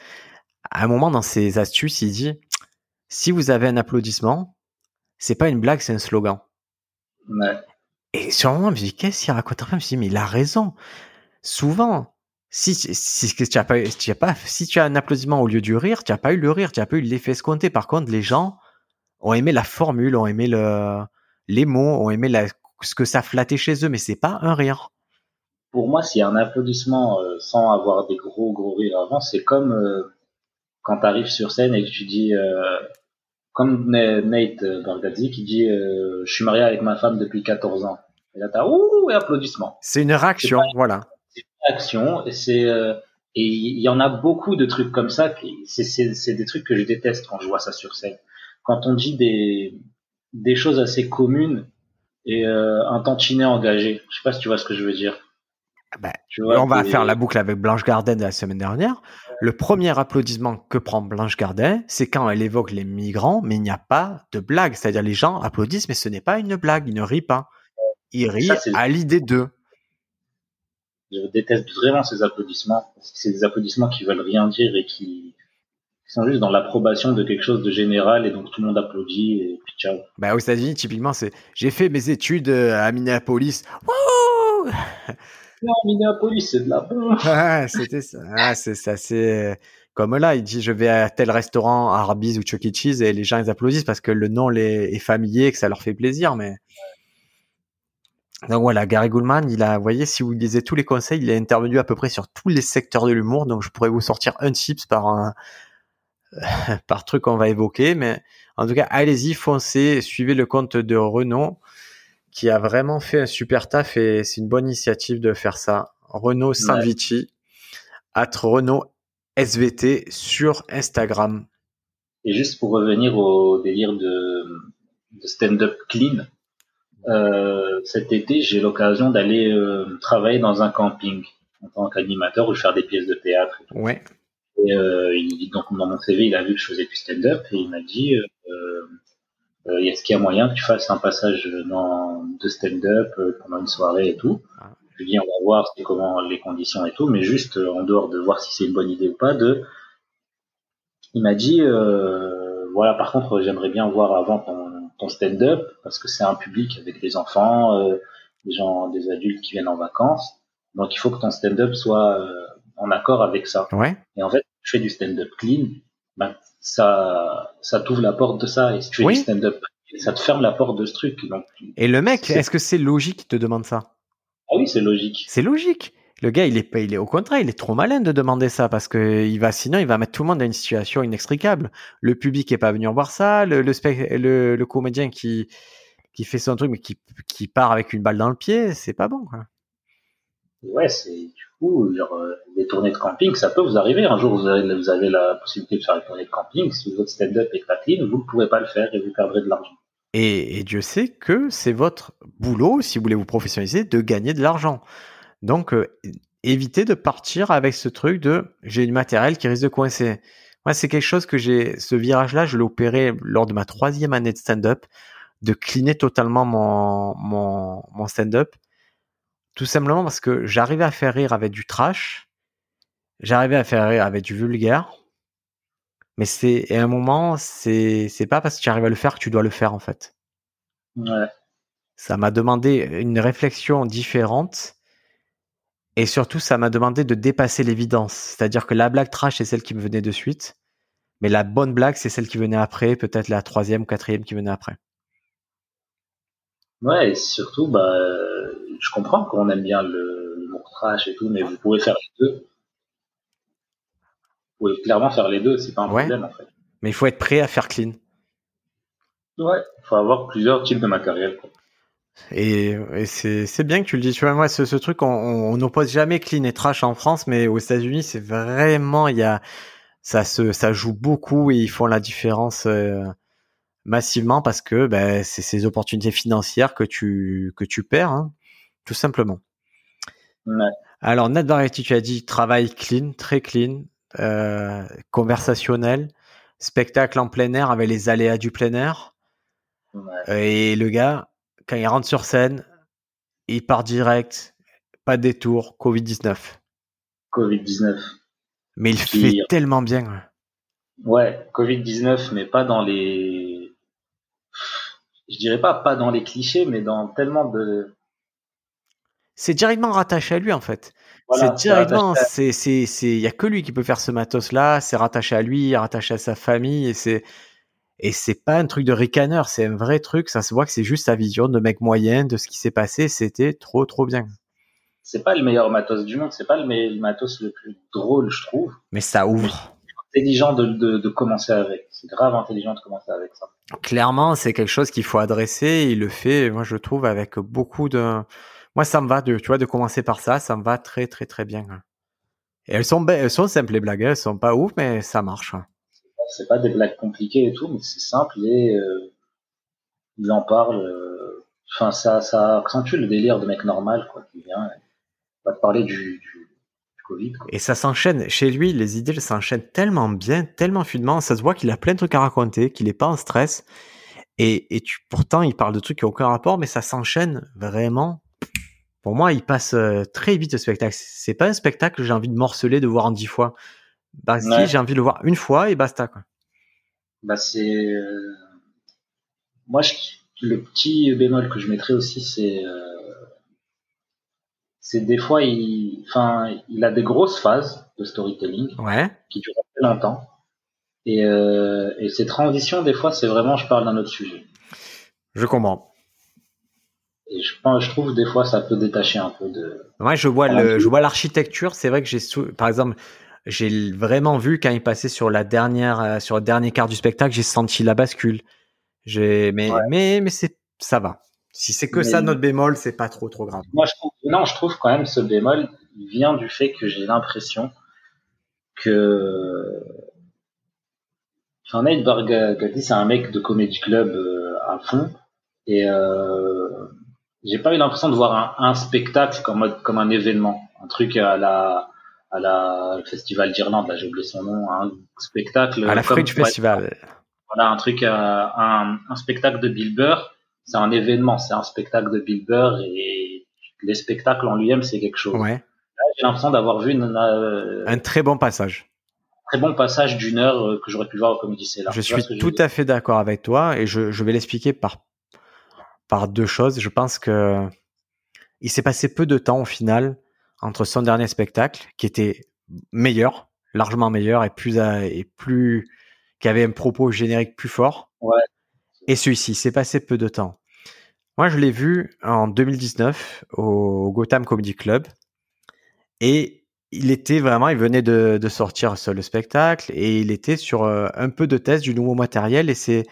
À un moment dans ses astuces, il dit si vous avez un applaudissement, c'est pas une blague, c'est un slogan. Ouais. Et sur un moment, je me dis qu'est-ce qu'il raconte? Je me dis mais il a raison. Souvent, si, tu as pas, tu as pas, si tu as un applaudissement au lieu du rire, tu n'as pas eu le rire, tu n'as pas eu l'effet escompté. Par contre, les gens ont aimé la formule, ont aimé le, les mots, ont aimé la, ce que ça flattait chez eux, mais c'est pas un rire. Pour moi, s'il y a un applaudissement euh, sans avoir des gros gros rires avant, c'est comme euh, quand tu arrives sur scène et que tu dis, euh, comme Nate Bargatze qui dit, je suis marié avec ma femme depuis 14 ans. Et là, t'as ouh et applaudissement. C'est une réaction, voilà. Une réaction et c'est et il y en a beaucoup de trucs comme ça. C'est des trucs que je déteste quand je vois ça sur scène. Quand on dit des des choses assez communes et euh, un tantinet engagé. Je sais pas si tu vois ce que je veux dire. Ben, vois, on va faire la boucle avec Blanche Gardin la semaine dernière. Le premier applaudissement que prend Blanche Gardin, c'est quand elle évoque les migrants, mais il n'y a pas de blague. C'est-à-dire les gens applaudissent, mais ce n'est pas une blague, ils ne rient pas. Ils rient à l'idée d'eux. Je déteste vraiment ces applaudissements. C'est des applaudissements qui veulent rien dire et qui, sont juste dans l'approbation de quelque chose de général et donc tout le monde applaudit et puis ciao. Bah aux États-Unis typiquement c'est j'ai fait mes études euh, à Minneapolis. Wouh non, Minneapolis c'est de la bombe. ah, c'était ça. Ah, c'est ça c'est comme là, il dit je vais à tel restaurant, Arby's ou Chuck E. Cheese et les gens ils applaudissent parce que le nom les, est familier, que ça leur fait plaisir mais donc voilà, Gary Goulman, il a, vous voyez, si vous lisez tous les conseils, il a intervenu à peu près sur tous les secteurs de l'humour. Donc je pourrais vous sortir un tips par un, par truc qu'on va évoquer, mais en tout cas, allez-y, foncez, suivez le compte de Renault qui a vraiment fait un super taf et c'est une bonne initiative de faire ça. Renault Sanvici, at Renault SVT sur Instagram. Et juste pour revenir au délire de, de stand-up clean, euh, cet été, j'ai l'occasion d'aller euh, travailler dans un camping en tant qu'animateur ou faire des pièces de théâtre. Ouais. Et euh, il, donc dans mon CV, il a vu que je faisais du stand-up et il m'a dit euh, est-ce qu'il y a moyen que tu fasses un passage dans, de stand-up pendant une soirée et tout? Ah. Je lui ai dit on va voir comment les conditions et tout, mais juste en dehors de voir si c'est une bonne idée ou pas, de il m'a dit voilà par contre j'aimerais bien voir avant ton, ton stand-up parce que c'est un public avec des enfants, des gens, des adultes qui viennent en vacances, donc il faut que ton stand-up soit en accord avec ça. Ouais. Et en fait, je fais du stand-up clean, ben, ça, ça t'ouvre la porte de ça. Et si tu fais du stand-up, ça te ferme la porte de ce truc. Donc, et le mec, est-ce que c'est logique qu'il te demande ça? Ah oui, c'est logique. C'est logique. Le gars, il est pas, il est au contraire, il est trop malin de demander ça parce que il va, sinon, il va mettre tout le monde dans une situation inextricable. Le public est pas venu voir ça, le, le, le, comédien qui, qui fait son truc mais qui, qui part avec une balle dans le pied, c'est pas bon, quoi. Ouais, c'est, ou genre, euh, des tournées de camping, ça peut vous arriver. Un jour, vous avez, vous avez la possibilité de faire une tournée de camping. Si votre stand-up est clean, vous ne pouvez pas le faire et vous perdrez de l'argent. Et, Dieu sait que c'est votre boulot, si vous voulez vous professionnaliser, de gagner de l'argent. Donc, euh, évitez de partir avec ce truc de j'ai du matériel qui risque de coincer. Moi, c'est quelque chose que j'ai, ce virage-là, je l'ai opéré lors de ma troisième année de stand-up. de cleaner totalement mon, mon, mon stand-up. Tout simplement parce que j'arrivais à faire rire avec du trash, j'arrivais à faire rire avec du vulgaire, mais c'est, à un moment, c'est, c'est pas parce que tu arrives à le faire que tu dois le faire, en fait. Ouais. Ça m'a demandé une réflexion différente. Et surtout, ça m'a demandé de dépasser l'évidence. C'est-à-dire que la blague trash, c'est celle qui me venait de suite. Mais la bonne blague, c'est celle qui venait après, peut-être la troisième ou quatrième qui venait après. Ouais, et surtout, bah, je comprends qu'on aime bien le l'humour trash et tout, mais vous pouvez faire les deux. Vous pouvez clairement faire les deux, c'est pas un problème en fait. Mais il faut être prêt à faire clean. Ouais, il faut avoir plusieurs types de matériel. Et, c'est bien que tu le dis. Tu vois, moi, ce, ce truc, on n'oppose jamais clean et trash en France, mais aux États-Unis, c'est vraiment, il y a, ça se, ça joue beaucoup et ils font la différence. Euh, massivement parce que ben, c'est ces opportunités financières que tu, que tu perds, hein, tout simplement. Alors, Net Variety, tu as dit travail clean, très clean, euh, conversationnel, spectacle en plein air avec les aléas du plein air. Et le gars, quand il rentre sur scène, il part direct, pas de détour, Covid-19. Covid-19. Mais il fait tellement bien. Ouais, Covid-19, mais pas dans les je dirais pas pas dans les clichés, mais dans tellement de. C'est directement rattaché à lui en fait. c'est directement, c'est il y a que lui qui peut faire ce matos là. C'est rattaché à lui, rattaché à sa famille et c'est et c'est pas un truc de ricaneur, c'est un vrai truc. Ça se voit que c'est juste sa vision de mec moyen de ce qui s'est passé. C'était trop trop bien. C'est pas le meilleur matos du monde, c'est pas le, matos le plus drôle, je trouve. Mais ça ouvre intelligent de, de, de commencer avec. C'est grave intelligent de commencer avec ça. Clairement, c'est quelque chose qu'il faut adresser. il le fait, moi, je trouve, avec beaucoup de. Moi, ça me va de, tu vois, de commencer par ça. Ça me va très, très, très bien. Et elles sont, elles sont simples les blagues. Elles sont pas ouf, mais ça marche. C'est pas des blagues compliquées et tout, mais c'est simple et euh, il en parle. Euh, enfin, ça, accentue le délire de mec normal, quoi, qui vient. va te parler du, du et ça s'enchaîne. Chez lui, les idées s'enchaînent tellement bien, tellement fluidement. Ça se voit qu'il a plein de trucs à raconter, qu'il n'est pas en stress. Et, pourtant, il parle de trucs qui n'ont aucun rapport, mais ça s'enchaîne vraiment. Pour moi, il passe euh, très vite le spectacle. C'est pas un spectacle que j'ai envie de morceler, de voir en dix fois. Bah, si, j'ai envie de le voir une fois et basta, quoi. Bah, c'est, euh, moi, le petit bémol que je mettrais aussi, c'est, euh, c'est des fois il enfin il a des grosses phases de storytelling qui durent très longtemps. Et, euh, et ces transitions des fois c'est vraiment je parle d'un autre sujet. Je comprends. Et je pense je trouve des fois ça peut détacher un peu de moi je vois le je vois l'architecture. C'est vrai que j'ai par exemple j'ai vraiment vu quand il passait sur la dernière euh, sur le dernier quart du spectacle j'ai senti la bascule. J'ai mais mais mais c'est ça va. Si c'est que ça notre bémol, c'est pas trop trop grave. Moi, je trouve, non, je trouve quand même ce bémol vient du fait que j'ai l'impression que enfin, Bargatze, c'est un mec de comedy club euh, à fond. Et euh, j'ai pas eu l'impression de voir un, spectacle comme comme un événement, un truc à la à la festival d'Irlande, là j'ai oublié son nom, un spectacle à la Fringe Festival. Voilà, un truc un, un spectacle de Bill Burr c'est un événement, c'est un spectacle de Bill Burr et les spectacles en lui-même, c'est quelque chose. Ouais. J'ai l'impression d'avoir vu euh, un très bon passage. Très bon passage d'une heure euh, que j'aurais pu voir au Comedy Cellar. Je suis tout à fait d'accord avec toi et je, je vais l'expliquer par, par deux choses. Je pense que il s'est passé peu de temps au final entre son dernier spectacle, qui était meilleur, largement meilleur et plus, et plus, qui avait un propos générique plus fort. Ouais. Et celui-ci, s'est passé peu de temps. Moi, je l'ai vu en 2019 au Gotham Comedy Club. Et il était vraiment, il venait de, sortir seul le spectacle et il était sur euh, un peu de test du nouveau matériel et c'est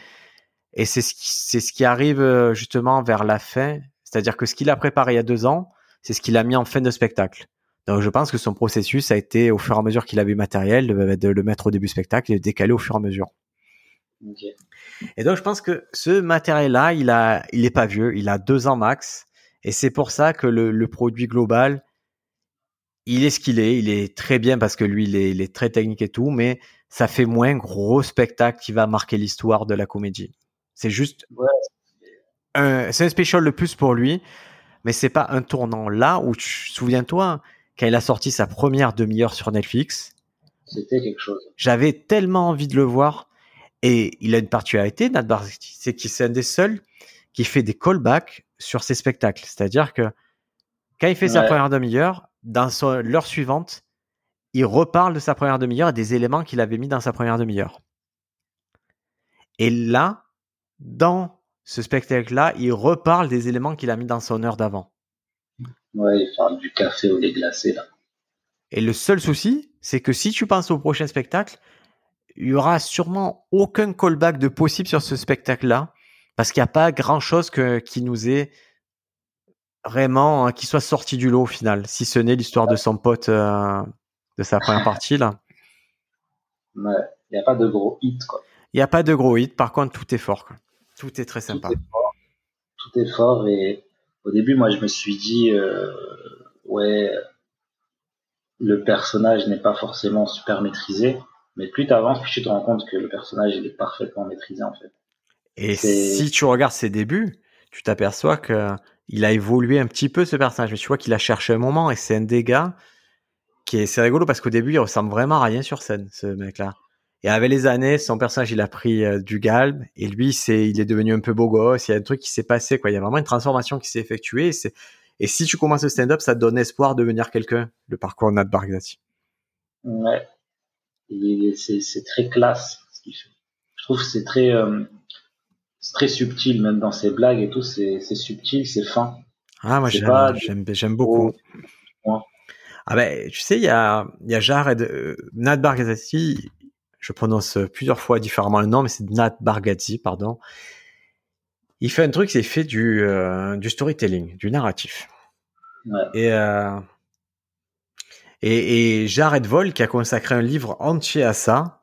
et c'est ce qui c'est ce qui arrive euh, justement vers la fin, c'est-à-dire que ce qu'il a préparé il y a deux ans, c'est ce qu'il a mis en fin de spectacle. Donc je pense que son processus a été au fur et à mesure qu'il avait matériel de, le mettre au début du spectacle et de décaler au fur et à mesure. Et donc, je pense que ce matériel-là, il a, il est pas vieux, il a deux ans max. Et c'est pour ça que le, produit global, il est ce qu'il est. Il est très bien parce que lui, il est, il est, très technique et tout, mais ça fait moins gros spectacle qui va marquer l'histoire de la comédie. C'est juste. un, c'est un special de plus pour lui, mais c'est pas un tournant là où tu souviens-toi quand il a sorti sa première demi-heure sur Netflix. C'était quelque chose. J'avais tellement envie de le voir et il a une particularité, Nat Bargatze, c'est qu'il c'est un des seuls qui fait des callbacks sur ses spectacles. C'est-à-dire que quand il fait sa première demi-heure, dans l'heure suivante, il reparle de sa première demi-heure et des éléments qu'il avait mis dans sa première demi-heure. Et là, dans ce spectacle-là, il reparle des éléments qu'il a mis dans son heure d'avant. Ouais, il parle du café au lait glacé, là. Et le seul souci, c'est que si tu penses au prochain spectacle, il y aura sûrement aucun callback de possible sur ce spectacle-là, parce qu'il n'y a pas grand-chose qui nous est vraiment, hein, qui soit sorti du lot au final, si ce n'est l'histoire de son pote euh, de sa première partie, là. Ouais, il n'y a pas de gros hit, quoi. Il n'y a pas de gros hit, par contre, tout est fort, quoi. Tout est très sympa. Tout est fort, et au début, moi, je me suis dit, euh, ouais, le personnage n'est pas forcément super maîtrisé, mais plus tu avances, plus tu te rends compte que le personnage il est parfaitement maîtrisé en fait. Et si tu regardes ses débuts, tu t'aperçois que il a évolué un petit peu ce personnage, mais tu vois qu'il a cherché un moment et c'est un dégât qui est c'est rigolo parce qu'au début il ressemble vraiment à rien sur scène ce mec-là. Et avec les années, son personnage il a pris euh, du galbe et lui c'est il est devenu un peu beau gosse. Il y a un truc qui s'est passé quoi. Il y a vraiment une transformation qui s'est effectuée. Et si tu commences le stand-up, ça te donne espoir de devenir quelqu'un, le parcours Nat Bargatze. Ouais. C'est très classe ce qu'il fait. Je trouve que c'est très, euh, très subtil, même dans ses blagues et tout, c'est subtil, c'est fin. Ah, moi j'aime beaucoup. Ah ben, tu sais, il y a, y a Jared, euh, Nat Bargatze, je prononce plusieurs fois différemment le nom, mais c'est Nat Bargatze, pardon il fait un truc, c'est fait du, euh, du storytelling, du narratif. Et, euh, et, et Jared Vol, qui a consacré un livre entier à ça,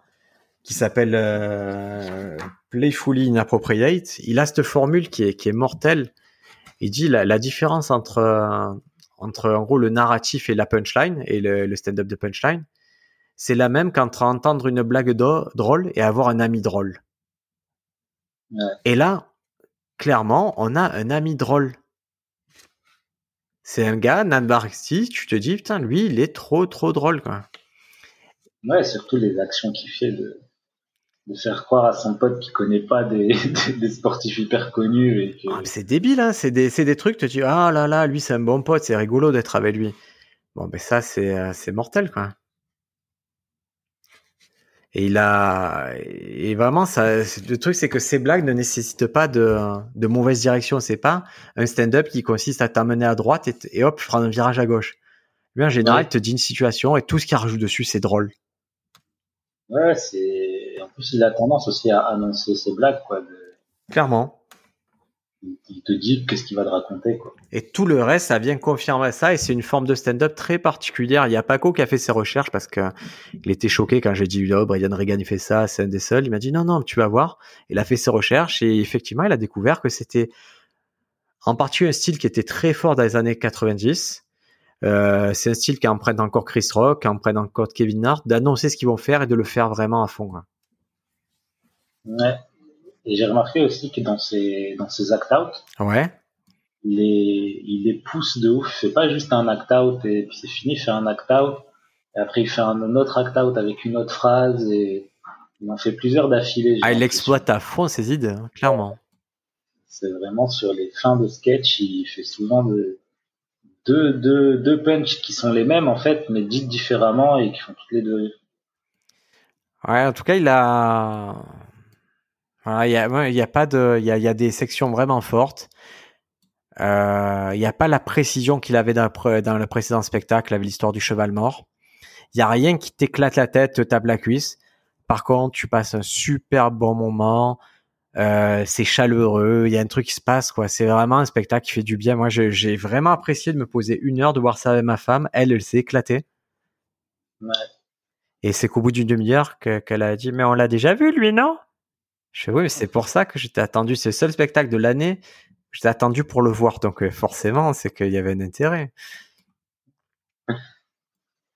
qui s'appelle euh, Playfully Inappropriate, il a cette formule qui est, qui est mortelle. Il dit la, la différence entre, entre en gros le narratif et la punchline, et le, le stand-up de punchline, c'est la même qu'entre entendre une blague drôle et avoir un ami drôle. Ouais. Et là, clairement, on a un ami drôle. C'est un gars, Nan Barksy, tu te dis, putain, lui, il est trop, trop drôle, quoi. Ouais, surtout les actions qu'il fait de, faire croire à son pote qui connaît pas des, sportifs hyper connus. Ah, c'est débile, hein, c'est des, des, trucs, tu te dis, ah là là, lui, c'est un bon pote, c'est rigolo d'être avec lui. Bon, ben ça, c'est euh, mortel, quoi. Et il a, et vraiment, ça, le truc, c'est que ces blagues ne nécessitent pas de, de mauvaise direction. C'est pas un stand-up qui consiste à t'amener à droite et, hop, je prends un virage à gauche. Lui, en général, il te dit une situation et tout ce qu'il rajoute dessus, c'est drôle. Ouais, c'est, en plus, il a tendance aussi à annoncer ses blagues, quoi. Clairement il te dit qu'est-ce qu'il va te raconter. Quoi. Et tout le reste, ça vient confirmer ça, et c'est une forme de stand-up très particulière. Il y a Paco qui a fait ses recherches parce que il était choqué quand j'ai dit oh, Brian Regan il fait ça, c'est un des seuls. Il m'a dit non non, tu vas voir. Il a fait ses recherches et effectivement, il a découvert que c'était en partie un style qui était très fort dans les années 90. Euh, c'est un style qui emprunte encore Chris Rock, qui emprunte encore Kevin Hart, d'annoncer ce qu'ils vont faire et de le faire vraiment à fond. Ouais. Et j'ai remarqué aussi que dans ses, dans ses act-out, ouais. il, les, il les pousse de ouf. Il fait pas juste un act-out et puis c'est fini, il fait un act-out. Et après, il fait un autre act-out avec une autre phrase et il en fait plusieurs d'affilée. Ah, il exploite à fond ses idées, hein, clairement. C'est vraiment sur les fins de sketch, il fait souvent de, deux, deux, deux punchs qui sont les mêmes en fait, mais dites différemment et qui font toutes les deux. Ouais, en tout cas, il a, il y a, y a pas de, il y a, y a, des sections vraiment fortes. Euh, il n'y a pas la précision qu'il avait dans, dans, le précédent spectacle avec l'histoire du cheval mort. Il y a rien qui t'éclate la tête, te tape la cuisse. Par contre, tu passes un super bon moment. Euh, c'est chaleureux. Il y a un truc qui se passe, quoi. C'est vraiment un spectacle qui fait du bien. Moi, j'ai vraiment apprécié de me poser une heure de voir ça avec ma femme. Elle, elle s'est éclatée. Ouais. Et c'est qu'au bout d'une demi-heure qu'elle a dit, mais on l'a déjà vu, lui, non? Je fais, oui, c'est pour ça que j'étais attendu. C'est le seul spectacle de l'année. J'étais attendu pour le voir. Donc, euh, forcément, c'est qu'il y avait un intérêt.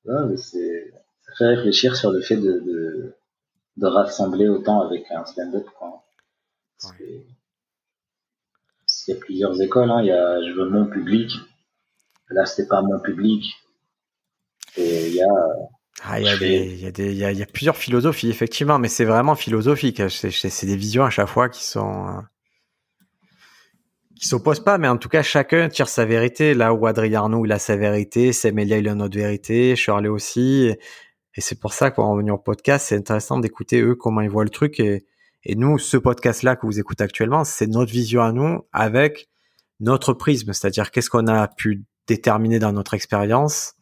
mais c'est, ça fait réfléchir sur le fait de, de, rassembler autant avec un stand-up, c'est plusieurs écoles. Hein. Il y a je veux mon public. Là, c'est pas mon public. Et il y a ah, il y, a des, il, y a des, il, y a, il y a plusieurs philosophies, effectivement, mais c'est vraiment philosophique. C'est des visions à chaque fois qui sont, qui s'opposent pas, mais en tout cas, chacun tire sa vérité. Là où Adrien Arnaud, il a sa vérité, Semelia, il a une autre vérité, Shirley aussi. Et c'est pour ça qu'on va venir au podcast, c'est intéressant d'écouter eux comment ils voient le truc. Et, et nous, ce podcast-là que vous écoutez actuellement, c'est notre vision à nous avec notre prisme, c'est-à-dire qu'est-ce qu'on a pu déterminer dans notre expérience?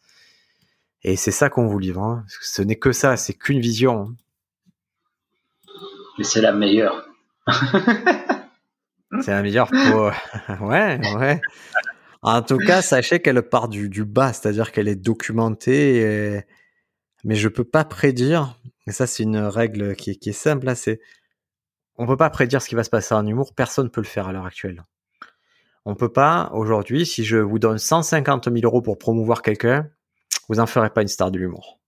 Et c'est ça qu'on vous livre. Hein. Ce n'est que ça, c'est qu'une vision. Hein. Mais c'est la meilleure. C'est la meilleure pour. ouais, ouais. En tout cas, sachez qu'elle part du, du bas, c'est-à-dire qu'elle est documentée. Mais je peux pas prédire. Et ça, c'est une règle qui est, qui est simple. Là, c'est on peut pas prédire ce qui va se passer en humour. Personne peut le faire à l'heure actuelle. On peut pas aujourd'hui. Si je vous donne 150 000 euros pour promouvoir quelqu'un, vous en ferez pas une star de l'humour.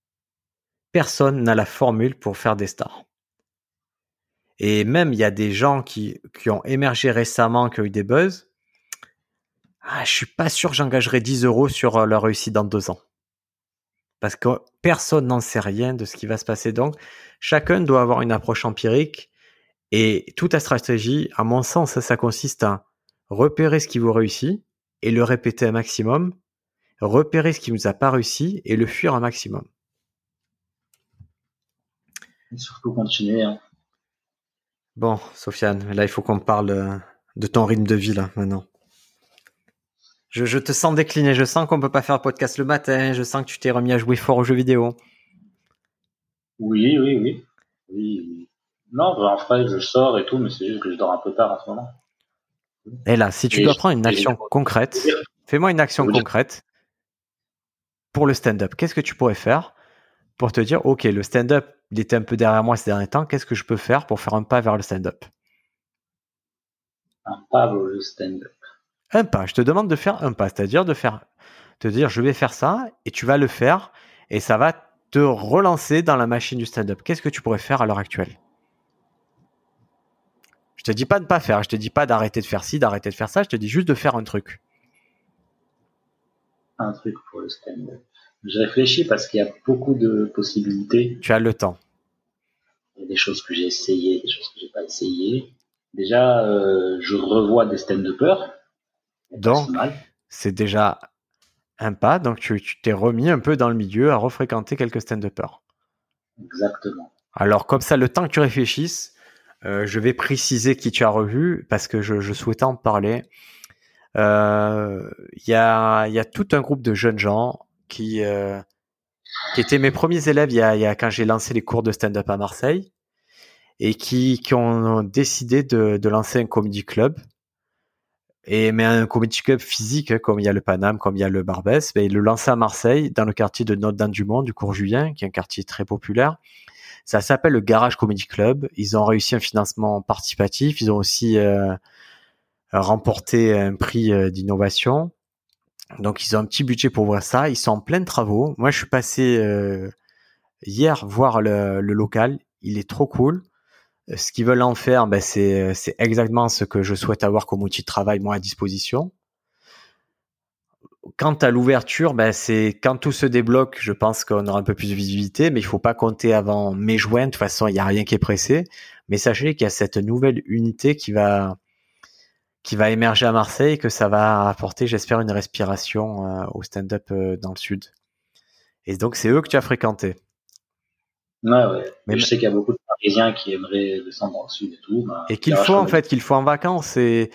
Personne n'a la formule pour faire des stars. Et même, il y a des gens qui, ont émergé récemment, qui ont eu des buzz. Ah, je suis pas sûr que j'engagerai 10 euros sur euh, leur réussite dans deux ans. Parce que personne n'en sait rien de ce qui va se passer. Donc, chacun doit avoir une approche empirique. Et toute la stratégie, à mon sens, ça, ça consiste à repérer ce qui vous réussit et le répéter un maximum, repérer ce qui nous a pas réussi et le fuir un maximum. Et surtout continuer. Hein. Bon, Sofiane, là, il faut qu'on parle euh, de ton rythme de vie, là, maintenant. Je, te sens décliné, je sens qu'on peut pas faire un podcast le matin, je sens que tu t'es remis à jouer fort aux jeux vidéo. Oui, oui, oui. oui, Non, bah, en fait, je sors et tout, mais c'est juste que je dors un peu tard en ce moment. Et là, si tu dois prendre une action concrète, fais-moi une action concrète pour le stand-up. Qu'est-ce que tu pourrais faire pour te dire, OK, le stand-up, il était un peu derrière moi ces derniers temps. Qu'est-ce que je peux faire pour faire un pas vers le stand-up? Un pas vers le stand-up. Un pas. Je te demande de faire un pas, c'est-à-dire de faire, te dire, je vais faire ça et tu vas le faire et ça va te relancer dans la machine du stand-up. Qu'est-ce que tu pourrais faire à l'heure actuelle? Je te dis pas de pas faire. Je te dis pas d'arrêter de faire ci, d'arrêter de faire ça. Je te dis juste de faire un truc. Un truc pour le stand-up. Je réfléchis parce qu'il y a beaucoup de possibilités. Tu as le temps. Il y a des choses que j'ai essayées, des choses que j'ai pas essayées. Déjà, euh, je revois des stand de peur. Donc, c'est déjà un pas. Donc, tu t'es remis un peu dans le milieu à refréquenter quelques stand de peur. Exactement. Alors, comme ça, le temps que tu réfléchisses, euh, je vais préciser qui tu as revu parce que je, je souhaitais en parler. Il euh, y, a, tout un groupe de jeunes gens qui, euh, étaient mes premiers élèves quand j'ai lancé les cours de stand-up à Marseille et qui, ont décidé de, lancer un comedy club. Mais un comedy club physique, hein, comme il y a le Paname, comme il y a le Barbès, ils le lançaient à Marseille, dans le quartier de Notre-Dame-du-Mont, du cours Julien, qui est un quartier très populaire. Ça s'appelle le Garage Comedy Club. Ils ont réussi un financement participatif. Ils ont aussi euh, remporté un prix euh, d'innovation. Donc ils ont un petit budget pour voir ça. Ils sont en plein de travaux. Moi, je suis passé euh, hier voir le, local. Il est trop cool. Euh, ce qu'ils veulent en faire, ben, c'est, c'est exactement ce que je souhaite avoir comme outil de travail moi à disposition. Quant à l'ouverture, ben, c'est quand tout se débloque, je pense qu'on aura un peu plus de visibilité, mais il faut pas compter avant mai-juin. De toute façon, il n'y a rien qui est pressé. Mais sachez qu'il y a cette nouvelle unité qui va qui va émerger à Marseille, que ça va apporter, j'espère, une respiration euh, au stand-up euh, dans le sud. Et donc, c'est eux que tu as fréquenté. Ouais, ouais. Mais je sais qu'il y a beaucoup de Parisiens qui aimeraient descendre dans le sud et tout. Ben, et qu'il faut, en fait, qu'il faut en vacances. Et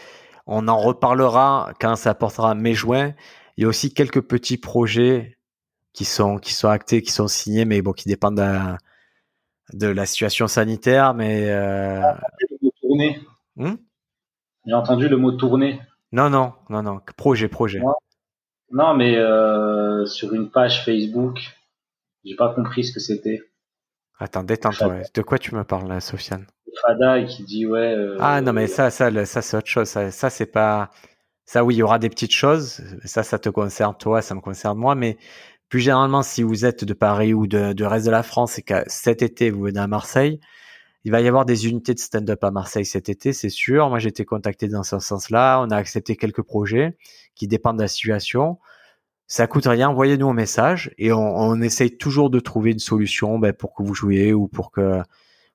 on en reparlera quand ça apportera mai-juin. Il y a aussi quelques petits projets qui sont, qui sont actés, qui sont signés, mais bon, qui dépendent de, de la situation sanitaire. Mais. Euh... Hum j'ai entendu le mot tourner. Non, non, non, non. Projet, projet. Non, mais euh, sur une page Facebook, j'ai pas compris ce que c'était. Attends, détends-toi. De quoi tu me parles là, Sofiane? Fada qui dit ouais. Euh, ah non, mais ça, ça, ça c'est autre chose. Ça, ça c'est pas. Ça, oui, il y aura des petites choses. Ça, ça te concerne toi, ça me concerne moi. Mais plus généralement, si vous êtes de Paris ou de, de reste de la France et que cet été vous venez à Marseille, Il va y avoir des unités de stand-up à Marseille cet été, c'est sûr. Moi, j'ai été contacté dans ce sens-là. On a accepté quelques projets qui dépendent de la situation. Ça coûte rien. Envoyez-nous un message et on, essaye toujours de trouver une solution ben, pour que vous jouiez ou pour que vous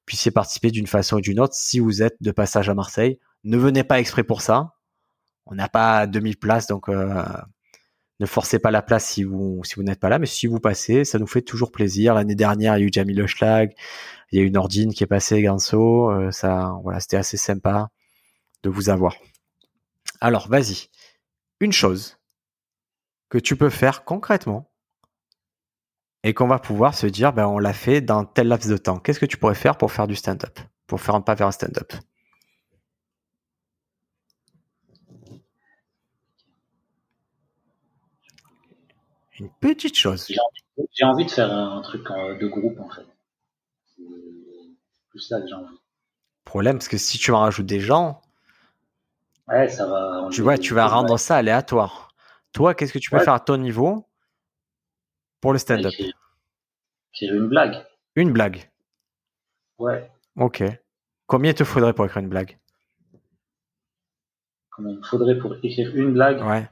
puissiez participer d'une façon ou d'une autre si vous êtes de passage à Marseille. Ne venez pas exprès pour ça. On n'a pas 2000 places, donc euh, ne forcez pas la place si vous n'êtes pas là. Mais si vous passez, ça nous fait toujours plaisir. L'année dernière, il y a eu Jamie Le Schlag, il y a eu Nordine qui est passé, Ganso. Euh, ça, voilà, c'était assez sympa de vous avoir. Alors, vas-y. Une chose que tu peux faire concrètement et qu'on va pouvoir se dire, ben, on l'a fait dans tel laps de temps. Qu'est-ce que tu pourrais faire pour faire du stand-up, pour faire un pas vers un stand-up? Une petite chose. J'ai envie, de faire un truc de groupe en fait. Plus ça que j'ai envie. Problème, parce que si tu en rajoutes des gens, ouais, ça va. Tu vois, tu vas rendre ça aléatoire. Toi, qu'est-ce que tu peux faire à ton niveau pour le stand-up Écrire une blague. Une blague. Ouais. Ok. Combien te faudrait pour écrire une blague? Combien il faudrait pour écrire une blague? Ouais.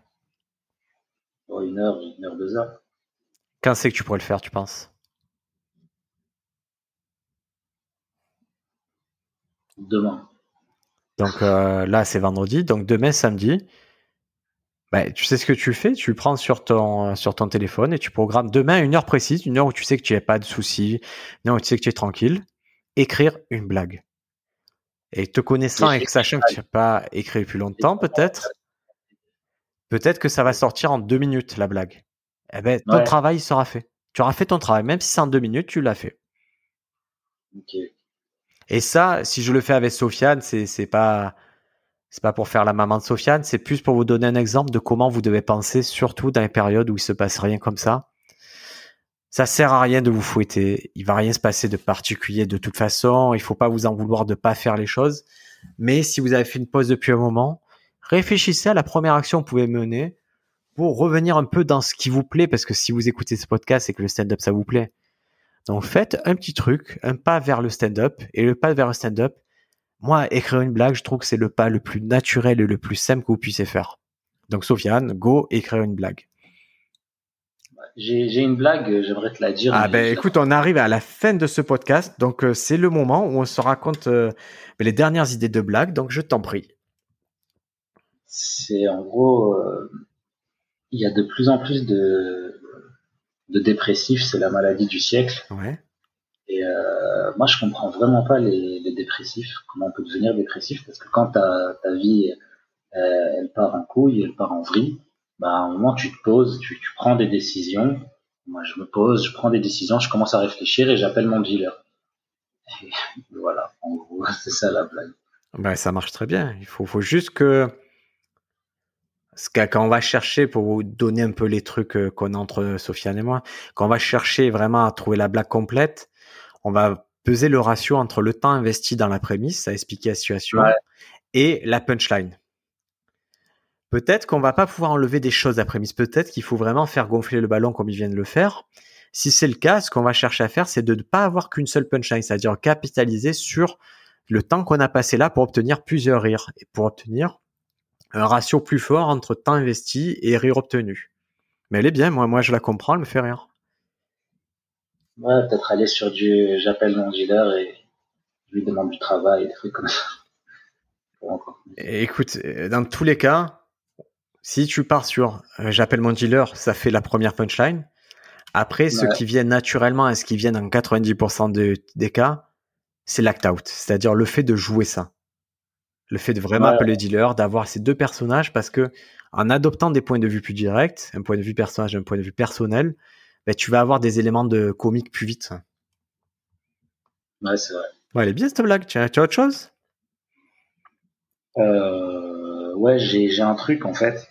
Oh, une heure, une heure, deux heures. Quand c'est que tu pourrais le faire, tu penses? Demain. Donc euh, là, c'est vendredi. Donc demain, samedi, bah, tu sais ce que tu fais? Tu prends sur ton, sur ton téléphone et tu programmes demain une heure précise, une heure où tu sais que tu n'as pas de soucis, une heure où tu sais que tu es tranquille, écrire une blague. Et te connaissant et sachant que tu n'as pas écrit depuis longtemps, peut-être, peut-être que ça va sortir en deux minutes, la blague. Eh ben, ton travail sera fait. Tu auras fait ton travail. Même si c'est en deux minutes, tu l'as fait. Et ça, si je le fais avec Sofiane, c'est, c'est pas, c'est pas pour faire la maman de Sofiane, c'est plus pour vous donner un exemple de comment vous devez penser, surtout dans les périodes où il se passe rien comme ça. Ça sert à rien de vous fouetter. Il va rien se passer de particulier de toute façon. Il faut pas vous en vouloir de pas faire les choses. Mais si vous avez fait une pause depuis un moment, réfléchissez à la première action que vous pouvez mener pour revenir un peu dans ce qui vous plaît, parce que si vous écoutez ce podcast et que le stand-up ça vous plaît, donc faites un petit truc, un pas vers le stand-up, et le pas vers le stand-up, moi, écrire une blague, je trouve que c'est le pas le plus naturel et le plus simple que vous puissiez faire. Donc Sofiane, go écrire une blague. J'ai une blague, j'aimerais te la dire. Ah ben écoute, on arrive à la fin de ce podcast, donc euh, c'est le moment où on se raconte euh, les dernières idées de blagues, donc je t'en prie. C'est en gros, euh, il y a de plus en plus de, de dépressifs, c'est la maladie du siècle. Ouais. Et euh, moi, je comprends vraiment pas les, les, dépressifs, comment on peut devenir dépressif, parce que quand ta, ta vie, euh, elle part en couille, elle part en vrille, bah, à un moment, tu te poses, tu, tu prends des décisions. Moi, je me pose, je prends des décisions, je commence à réfléchir et j'appelle mon dealer. Et voilà, en gros, c'est ça la blague. Ben, ça marche très bien. Il faut, faut juste que quand on va chercher, pour vous donner un peu les trucs euh, qu'on a entre Sofiane et moi, quand on va chercher vraiment à trouver la blague complète, on va peser le ratio entre le temps investi dans la prémisse, à expliquer la situation, et la punchline. Peut-être qu'on va pas pouvoir enlever des choses à prémisse. Peut-être qu'il faut vraiment faire gonfler le ballon comme il vient de le faire. Si c'est le cas, ce qu'on va chercher à faire, c'est de ne pas avoir qu'une seule punchline, c'est-à-dire capitaliser sur le temps qu'on a passé là pour obtenir plusieurs rires et pour obtenir un ratio plus fort entre temps investi et rire obtenu. Mais elle est bien, moi, moi je la comprends, elle me fait rire. Ouais, peut-être aller sur du j'appelle mon dealer et je lui demande du travail, des trucs comme ça. écoute, dans tous les cas, si tu pars sur euh, j'appelle mon dealer, ça fait la première punchline. Après, ce qui vient naturellement et ce qui vient dans 90% des cas, c'est l'act out. C'est-à-dire le fait de jouer ça. Le fait de vraiment appeler le dealer, d'avoir ces deux personnages parce que en adoptant des points de vue plus directs, un point de vue personnage, un point de vue personnel, ben, tu vas avoir des éléments de comique plus vite. Ouais, c'est vrai. Ouais, elle est bien cette blague. Tu as, tu as autre chose? Euh, Ouais, j'ai un truc en fait.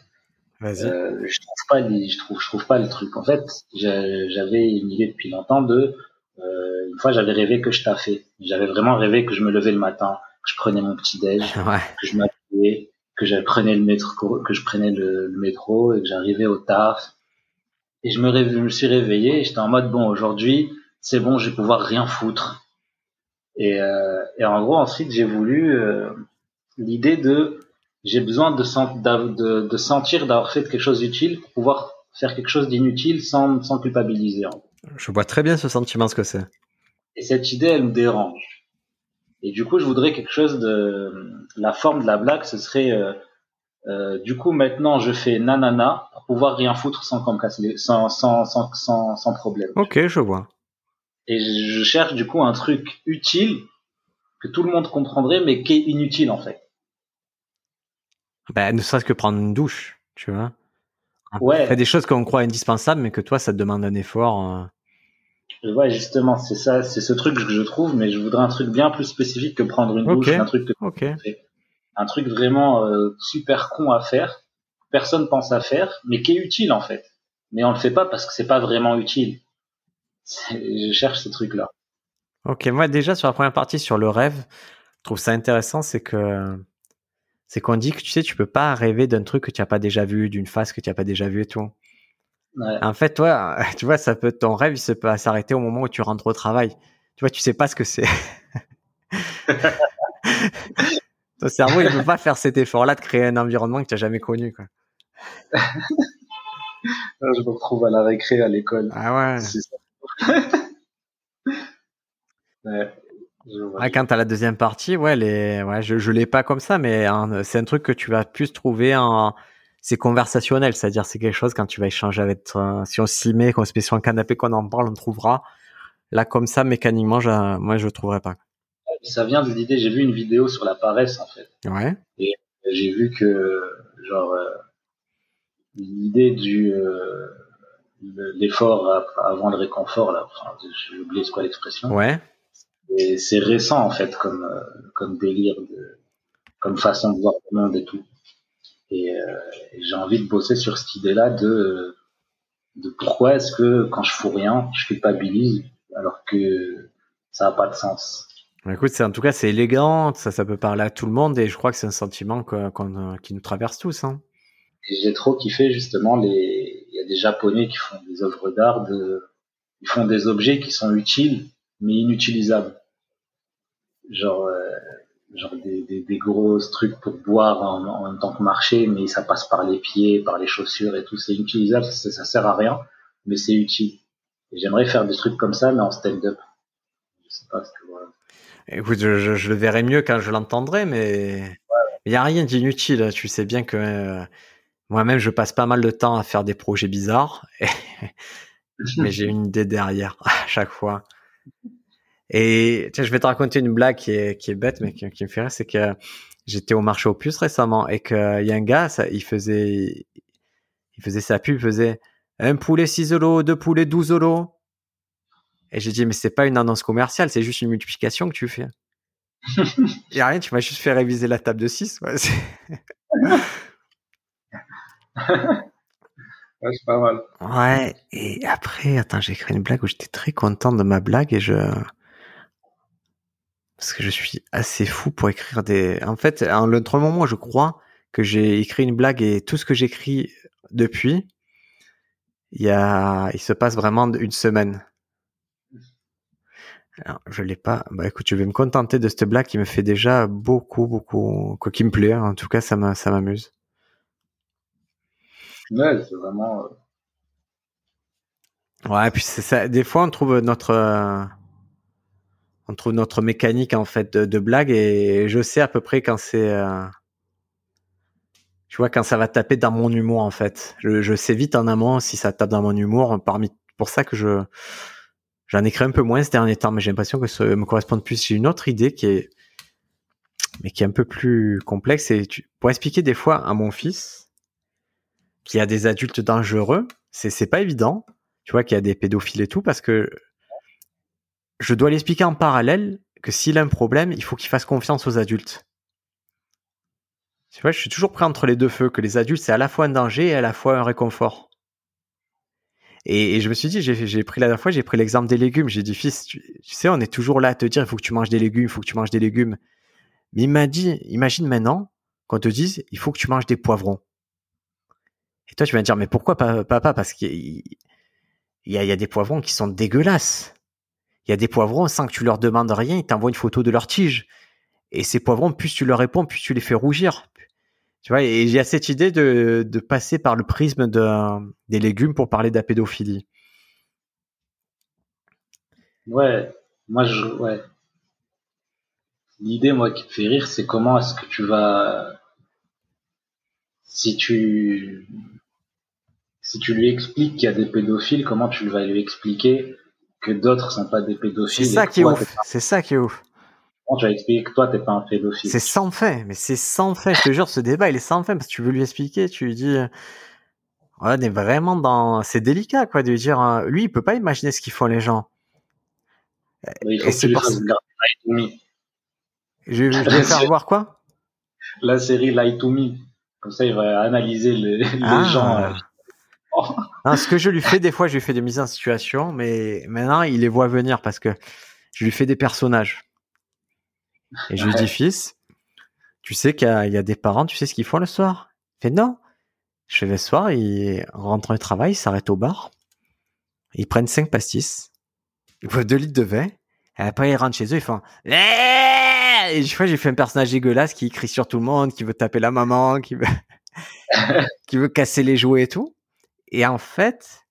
Vas-y. Euh, je trouve pas je trouve, je trouve pas le truc. En fait, j'avais une idée depuis longtemps de. Euh, une fois, j'avais rêvé que je taffais. J'avais vraiment rêvé que je me levais le matin, je prenais mon petit déj, que je m'appelais, que je prenais le métro, que je prenais le, métro et que j'arrivais au taf. Et je me, je me suis réveillé et j'étais en mode bon aujourd'hui c'est bon je vais pouvoir rien foutre Et, euh, et en gros, ensuite, j'ai voulu euh, l'idée de j'ai besoin de, de, de sentir d'avoir fait quelque chose d'utile pour pouvoir faire quelque chose d'inutile sans, sans culpabiliser. Je vois très bien ce sentiment, ce que c'est. Et cette idée, elle me dérange. Et du coup, je voudrais quelque chose de la forme de la blague, ce serait euh, euh, du coup maintenant je fais nanana pour pouvoir rien foutre sans sans, sans, sans, sans, sans problème. Ok, je vois. Et je cherche du coup un truc utile que tout le monde comprendrait, mais qui est inutile en fait. Ben, ne serait-ce que prendre une douche, tu vois. Ouais. Il y a des choses qu'on croit indispensables, mais que toi, ça te demande un effort. Ouais, justement, c'est ça, c'est ce truc que je trouve, mais je voudrais un truc bien plus spécifique que prendre une douche, un truc, un truc vraiment euh, super con à faire, personne pense à faire, mais qui est utile en fait. Mais on le fait pas parce que c'est pas vraiment utile. Je cherche ce truc-là. Ok, moi déjà sur la première partie sur le rêve, je trouve ça intéressant, c'est que c'est qu'on dit que tu sais, tu peux pas rêver d'un truc que tu n'as pas déjà vu, d'une phase que tu n'as pas déjà vu et tout. En fait, toi, tu vois, ça peut ton rêve, il se peut s'arrêter au moment où tu rentres au travail. Tu vois, tu sais pas ce que c'est. ton cerveau, il peut pas faire cet effort-là de créer un environnement que tu n'as jamais connu, quoi. Je me retrouve à la récré à l'école. Ah ouais. ouais. Ah, quand à la deuxième partie, ouais, les, ouais, je, je l'ai pas comme ça, mais hein, c'est un truc que tu vas plus trouver en, c'est conversationnel, c'est-à-dire c'est quelque chose quand tu vas échanger avec, si on s'y met, qu'on se met sur un canapé, qu'on en parle, on trouvera. Là, comme ça, mécaniquement, je, moi, je trouverais pas. Ça vient de l'idée, j'ai vu une vidéo sur la paresse, en fait. Ouais. Et j'ai vu que, genre, euh, l'idée du, euh, l'effort avant le réconfort, là, enfin, j'ai oublié ce quoi l'expression. Ouais et c'est récent en fait comme euh, comme délire de comme façon de voir le monde et tout. Et, euh, j'ai envie de bosser sur cette idée-là de de pourquoi est-ce que quand je fous rien, je culpabilise alors que ça n'a pas de sens. Écoute, c'est en tout cas c'est élégant, ça ça peut parler à tout le monde et je crois que c'est un sentiment qu'on qui nous traverse tous. Hein. j'ai trop kiffé justement les il y a des japonais qui font des œuvres d'art de ils font des objets qui sont utiles mais inutilisables genre euh, genre des, des, gros trucs pour boire en, en, même temps que marcher, mais ça passe par les pieds, par les chaussures et tout. C'est inutilisable, ça, ça sert à rien, mais c'est utile. J'aimerais faire des trucs comme ça, mais en stand-up. Je sais pas ce que voilà. Écoute, je, le verrai mieux quand je l'entendrai, mais il n'y a rien d'inutile. Tu sais bien que euh, moi-même, je passe pas mal de temps à faire des projets bizarres, mais j'ai une idée derrière à chaque fois. Et tiens, je vais te raconter une blague qui est, qui est bête, mais qui, me fait rire, c'est que j'étais au marché aux puces récemment et qu'il y a un gars, ça, il faisait, il faisait sa pub, il faisait un poulet 6 euros, deux poulets 12 euros. Et j'ai dit, mais c'est pas une annonce commerciale, c'est juste une multiplication que tu fais. Il y a rien, tu m'as juste fait réviser la table de 6. Ouais, c'est pas mal. Ouais, et après, attends, j'ai écrit une blague où j'étais très content de ma blague et je, parce que je suis assez fou pour écrire des. En fait, en l'autre moment, je crois que j'ai écrit une blague et tout ce que j'écris depuis, il y a, il se passe vraiment une semaine. Alors, je l'ai pas. Bah écoute, je vais me contenter de cette blague qui me fait déjà beaucoup, beaucoup, quoi qui me plaît. En tout cas, ça m'amuse. Ouais, c'est vraiment. Euh, ouais, puis c'est ça. Des fois, on trouve notre on trouve notre mécanique en fait de, blague et je sais à peu près quand c'est euh, tu vois quand ça va taper dans mon humour en fait. Je, sais vite en amont si ça tape dans mon humour. Parmi pour ça que je j'en écris un peu moins ces derniers temps mais j'ai l'impression que ça me correspond plus. J'ai une autre idée qui est mais qui est un peu plus complexe et pour expliquer des fois à mon fils qui a des adultes dangereux c'est c'est pas évident. Tu vois qu'il y a des pédophiles et tout parce que je dois l'expliquer en parallèle que s'il a un problème, il faut qu'il fasse confiance aux adultes. Tu vois, je suis toujours prêt entre les deux feux, que les adultes, c'est à la fois un danger et à la fois un réconfort. Et, je me suis dit, j'ai pris la dernière fois, j'ai pris l'exemple des légumes. J'ai dit, fils, tu, sais, on est toujours là à te dire, il faut que tu manges des légumes, il faut que tu manges des légumes. Mais il m'a dit, imagine maintenant qu'on te dise, il faut que tu manges des poivrons. Et toi, tu vas me dire, mais pourquoi papa Parce qu'il y, a des poivrons qui sont dégueulasses Il y a des poivrons, sans que tu leur demandes rien, ils t'envoient une photo de leur tige. Et ces poivrons, plus tu leur réponds, plus tu les fais rougir. Tu vois, et j'ai cette idée de, passer par le prisme de, des légumes pour parler de la pédophilie. Ouais, moi je. L'idée, moi, qui me fait rire, c'est comment est-ce que tu vas, si tu, si tu lui expliques qu'il y a des pédophiles, comment tu vas lui expliquer que d'autres sont pas des pédophiles C'est ça qui est ouf. C'est ça qui est ouf. Tu vas expliquer que toi t'es pas un pédophile C'est sans fait, mais c'est sans fait. Je te jure, ce débat il est sans fait parce que tu veux lui expliquer, tu lui dis, on est vraiment dans, c'est délicat quoi de lui dire, hein, lui il peut pas imaginer ce qu'ils font les gens. il faut Et que tu fasses Je, vais faire voir quoi? La série Light to Me. Comme ça, il va analyser les, ah. gens. Euh, ce que je lui fais des fois, je lui fais des mises en situation, mais maintenant il les voit venir parce que je lui fais des personnages. Et je lui dis, fils, tu sais qu'il y, a des parents, tu sais ce qu'ils font le soir? Il fait non. Je fais le soir, ils rentrent du travail, ils s'arrêtent au bar, ils prennent cinq pastis, ils boivent 2 litres de vin, et après ils rentrent chez eux, ils font et je fois j'ai fait un personnage dégueulasse qui crie sur tout le monde, qui veut taper la maman, qui veut qui veut casser les jouets et tout. Et en fait,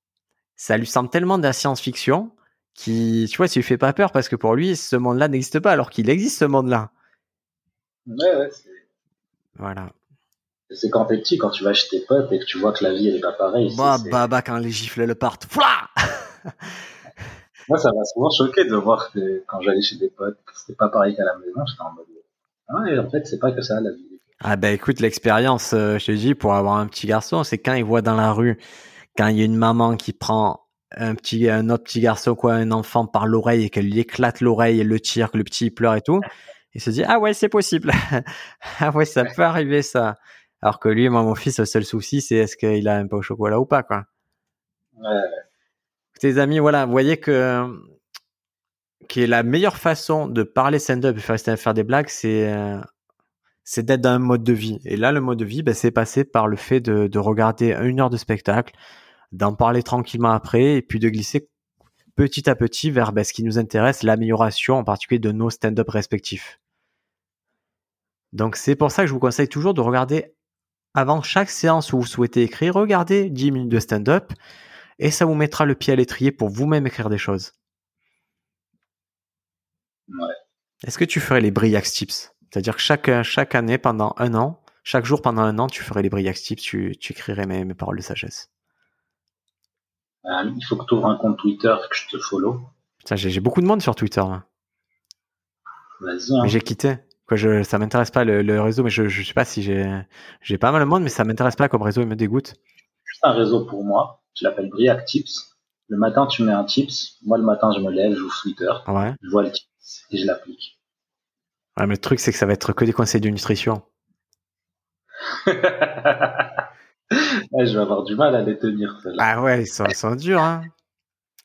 ça lui semble tellement de la science-fiction qui, tu vois, ça lui fait pas peur parce que pour lui, ce monde-là n'existe pas alors qu'il existe ce monde-là. Ouais, ouais. Voilà. C'est quand t'es petit, quand tu vas chez tes potes et que tu vois que la vie elle est pas pareille. Bah, bah, bah, quand les gifles le partent. Moi, ça m'a souvent choqué de voir que quand j'allais chez des potes, c'était pas pareil qu'à la maison. J'étais en mode, ouais, en fait, c'est pas que ça la vie. Ah bah écoute, l'expérience, euh, je te dis, pour avoir un petit garçon, c'est quand il voit dans la rue, quand il y a une maman qui prend un petit, un autre petit garçon, quoi, un enfant par l'oreille et qu'elle lui éclate l'oreille et le tire, que le petit pleure et tout, il se dit, ah ouais, c'est possible. ah ouais, ça peut arriver, ça. Alors que lui, moi, mon fils, le seul souci, c'est est-ce qu'il a un peu au chocolat ou pas, quoi. Ouais. Tes amis, voilà, vous voyez que, qui est la meilleure façon de parler stand-up et faire, faire des blagues, c'est, euh, c'est d'être dans un mode de vie. Et là, le mode de vie, ben, c'est passé par le fait de, de regarder une heure de spectacle, d'en parler tranquillement après, et puis de glisser petit à petit vers ben, ce qui nous intéresse, l'amélioration en particulier de nos stand-up respectifs. Donc c'est pour ça que je vous conseille toujours de regarder avant chaque séance où vous souhaitez écrire, regardez 10 minutes de stand-up et ça vous mettra le pied à l'étrier pour vous-même écrire des choses. Ouais. Est-ce que tu ferais les Briax Tips? C'est-à-dire que chaque, chaque année, pendant un an, chaque jour pendant un an, tu ferais les Briax Tips, tu, tu écrirais mes, mes paroles de sagesse. Euh, il faut que tu ouvres un compte Twitter, que je te follow. j'ai beaucoup de monde sur Twitter. Vas-y. Hein. Mais j'ai quitté. Quoi, je, ça m'intéresse pas le, réseau, mais je, je sais pas si j'ai, j'ai pas mal de monde, mais ça m'intéresse pas comme réseau, il me dégoûte. Juste un réseau pour moi. Je l'appelle Briac Tips. Le matin, tu mets un tips. Moi, le matin, je me lève, je joue Twitter. Ouais. Je vois le tips et je l'applique. Ouais, mais le truc, c'est que ça va être que des conseils de nutrition. je vais avoir du mal à les tenir. Ah ouais, ils sont, durs, hein.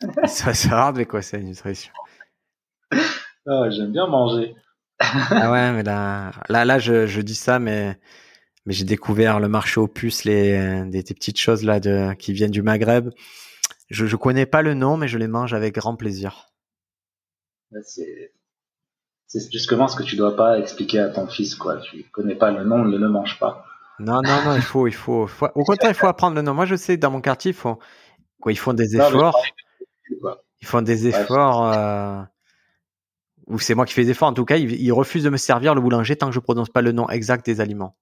Ça sont hard les conseils de nutrition. Ah, j'aime bien manger. ah ouais, mais là, là, là, je, je dis ça, mais, mais j'ai découvert le marché aux puces, les, des, petites choses là de, qui viennent du Maghreb. Je, je connais pas le nom, mais je les mange avec grand plaisir. C'est c'est justement ce que tu dois pas expliquer à ton fils, quoi. Tu connais pas le nom, ne le mange pas. Non, non, non, il faut, il faut, au contraire, il faut apprendre le nom. Moi, je sais, dans mon quartier, ils font, quoi, ils font des efforts. ils font des efforts, euh, ou c'est moi qui fais des efforts. En tout cas, ils, refusent de me servir le boulanger tant que je prononce pas le nom exact des aliments.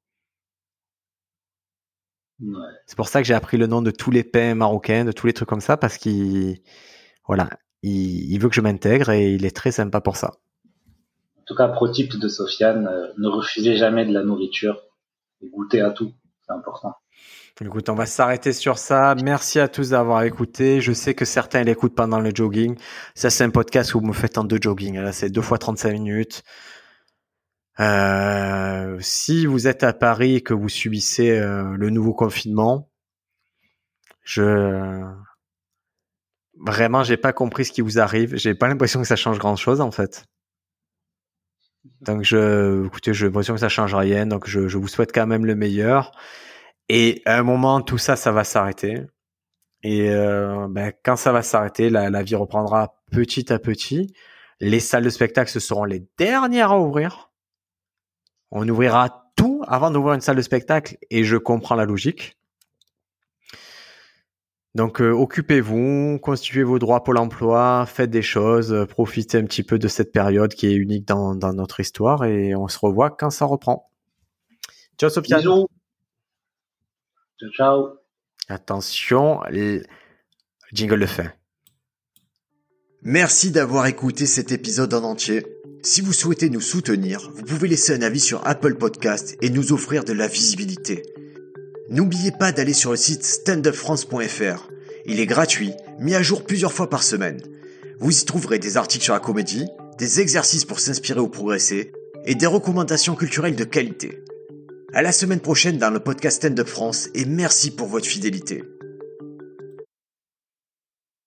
C'est pour ça que j'ai appris le nom de tous les pains marocains, de tous les trucs comme ça, parce qu'il, voilà, il veut que je m'intègre et il est très sympa pour ça tout cas, pro type de Sofiane, euh, ne refusez jamais de la nourriture et goûtez à tout. C'est important. Écoute, on va s'arrêter sur ça. Merci à tous d'avoir écouté. Je sais que certains l'écoutent pendant le jogging. Ça, c'est un podcast où vous me faites en deux jogging. Là, c'est deux fois 35 minutes. Euh, si vous êtes à Paris et que vous subissez euh, le nouveau confinement, je vraiment j'ai pas compris ce qui vous arrive. J'ai pas l'impression que ça change grand chose en fait. Donc, je, écoutez, j'ai l'impression que ça change rien. Donc, je, vous souhaite quand même le meilleur. Et à un moment, tout ça, ça va s'arrêter. Et euh, ben, quand ça va s'arrêter, la, vie reprendra petit à petit. Les salles de spectacle, seront les dernières à ouvrir. On ouvrira tout avant d'ouvrir une salle de spectacle et je comprends la logique. Donc euh, occupez-vous, constituez vos droits pour l'emploi, faites des choses, euh, profitez un petit peu de cette période qui est unique dans, dans notre histoire et on se revoit quand ça reprend. Ciao Sophia. Bisous. Ciao, ciao. Attention, jingle de fin. Merci d'avoir écouté cet épisode en entier. Si vous souhaitez nous soutenir, vous pouvez laisser un avis sur Apple Podcast et nous offrir de la visibilité. N'oubliez pas d'aller sur le site standupfrance.fr. Il est gratuit, mis à jour plusieurs fois par semaine. Vous y trouverez des articles sur la comédie, des exercices pour s'inspirer ou progresser, et des recommandations culturelles de qualité. À la semaine prochaine dans le podcast Stand Up France et merci pour votre fidélité.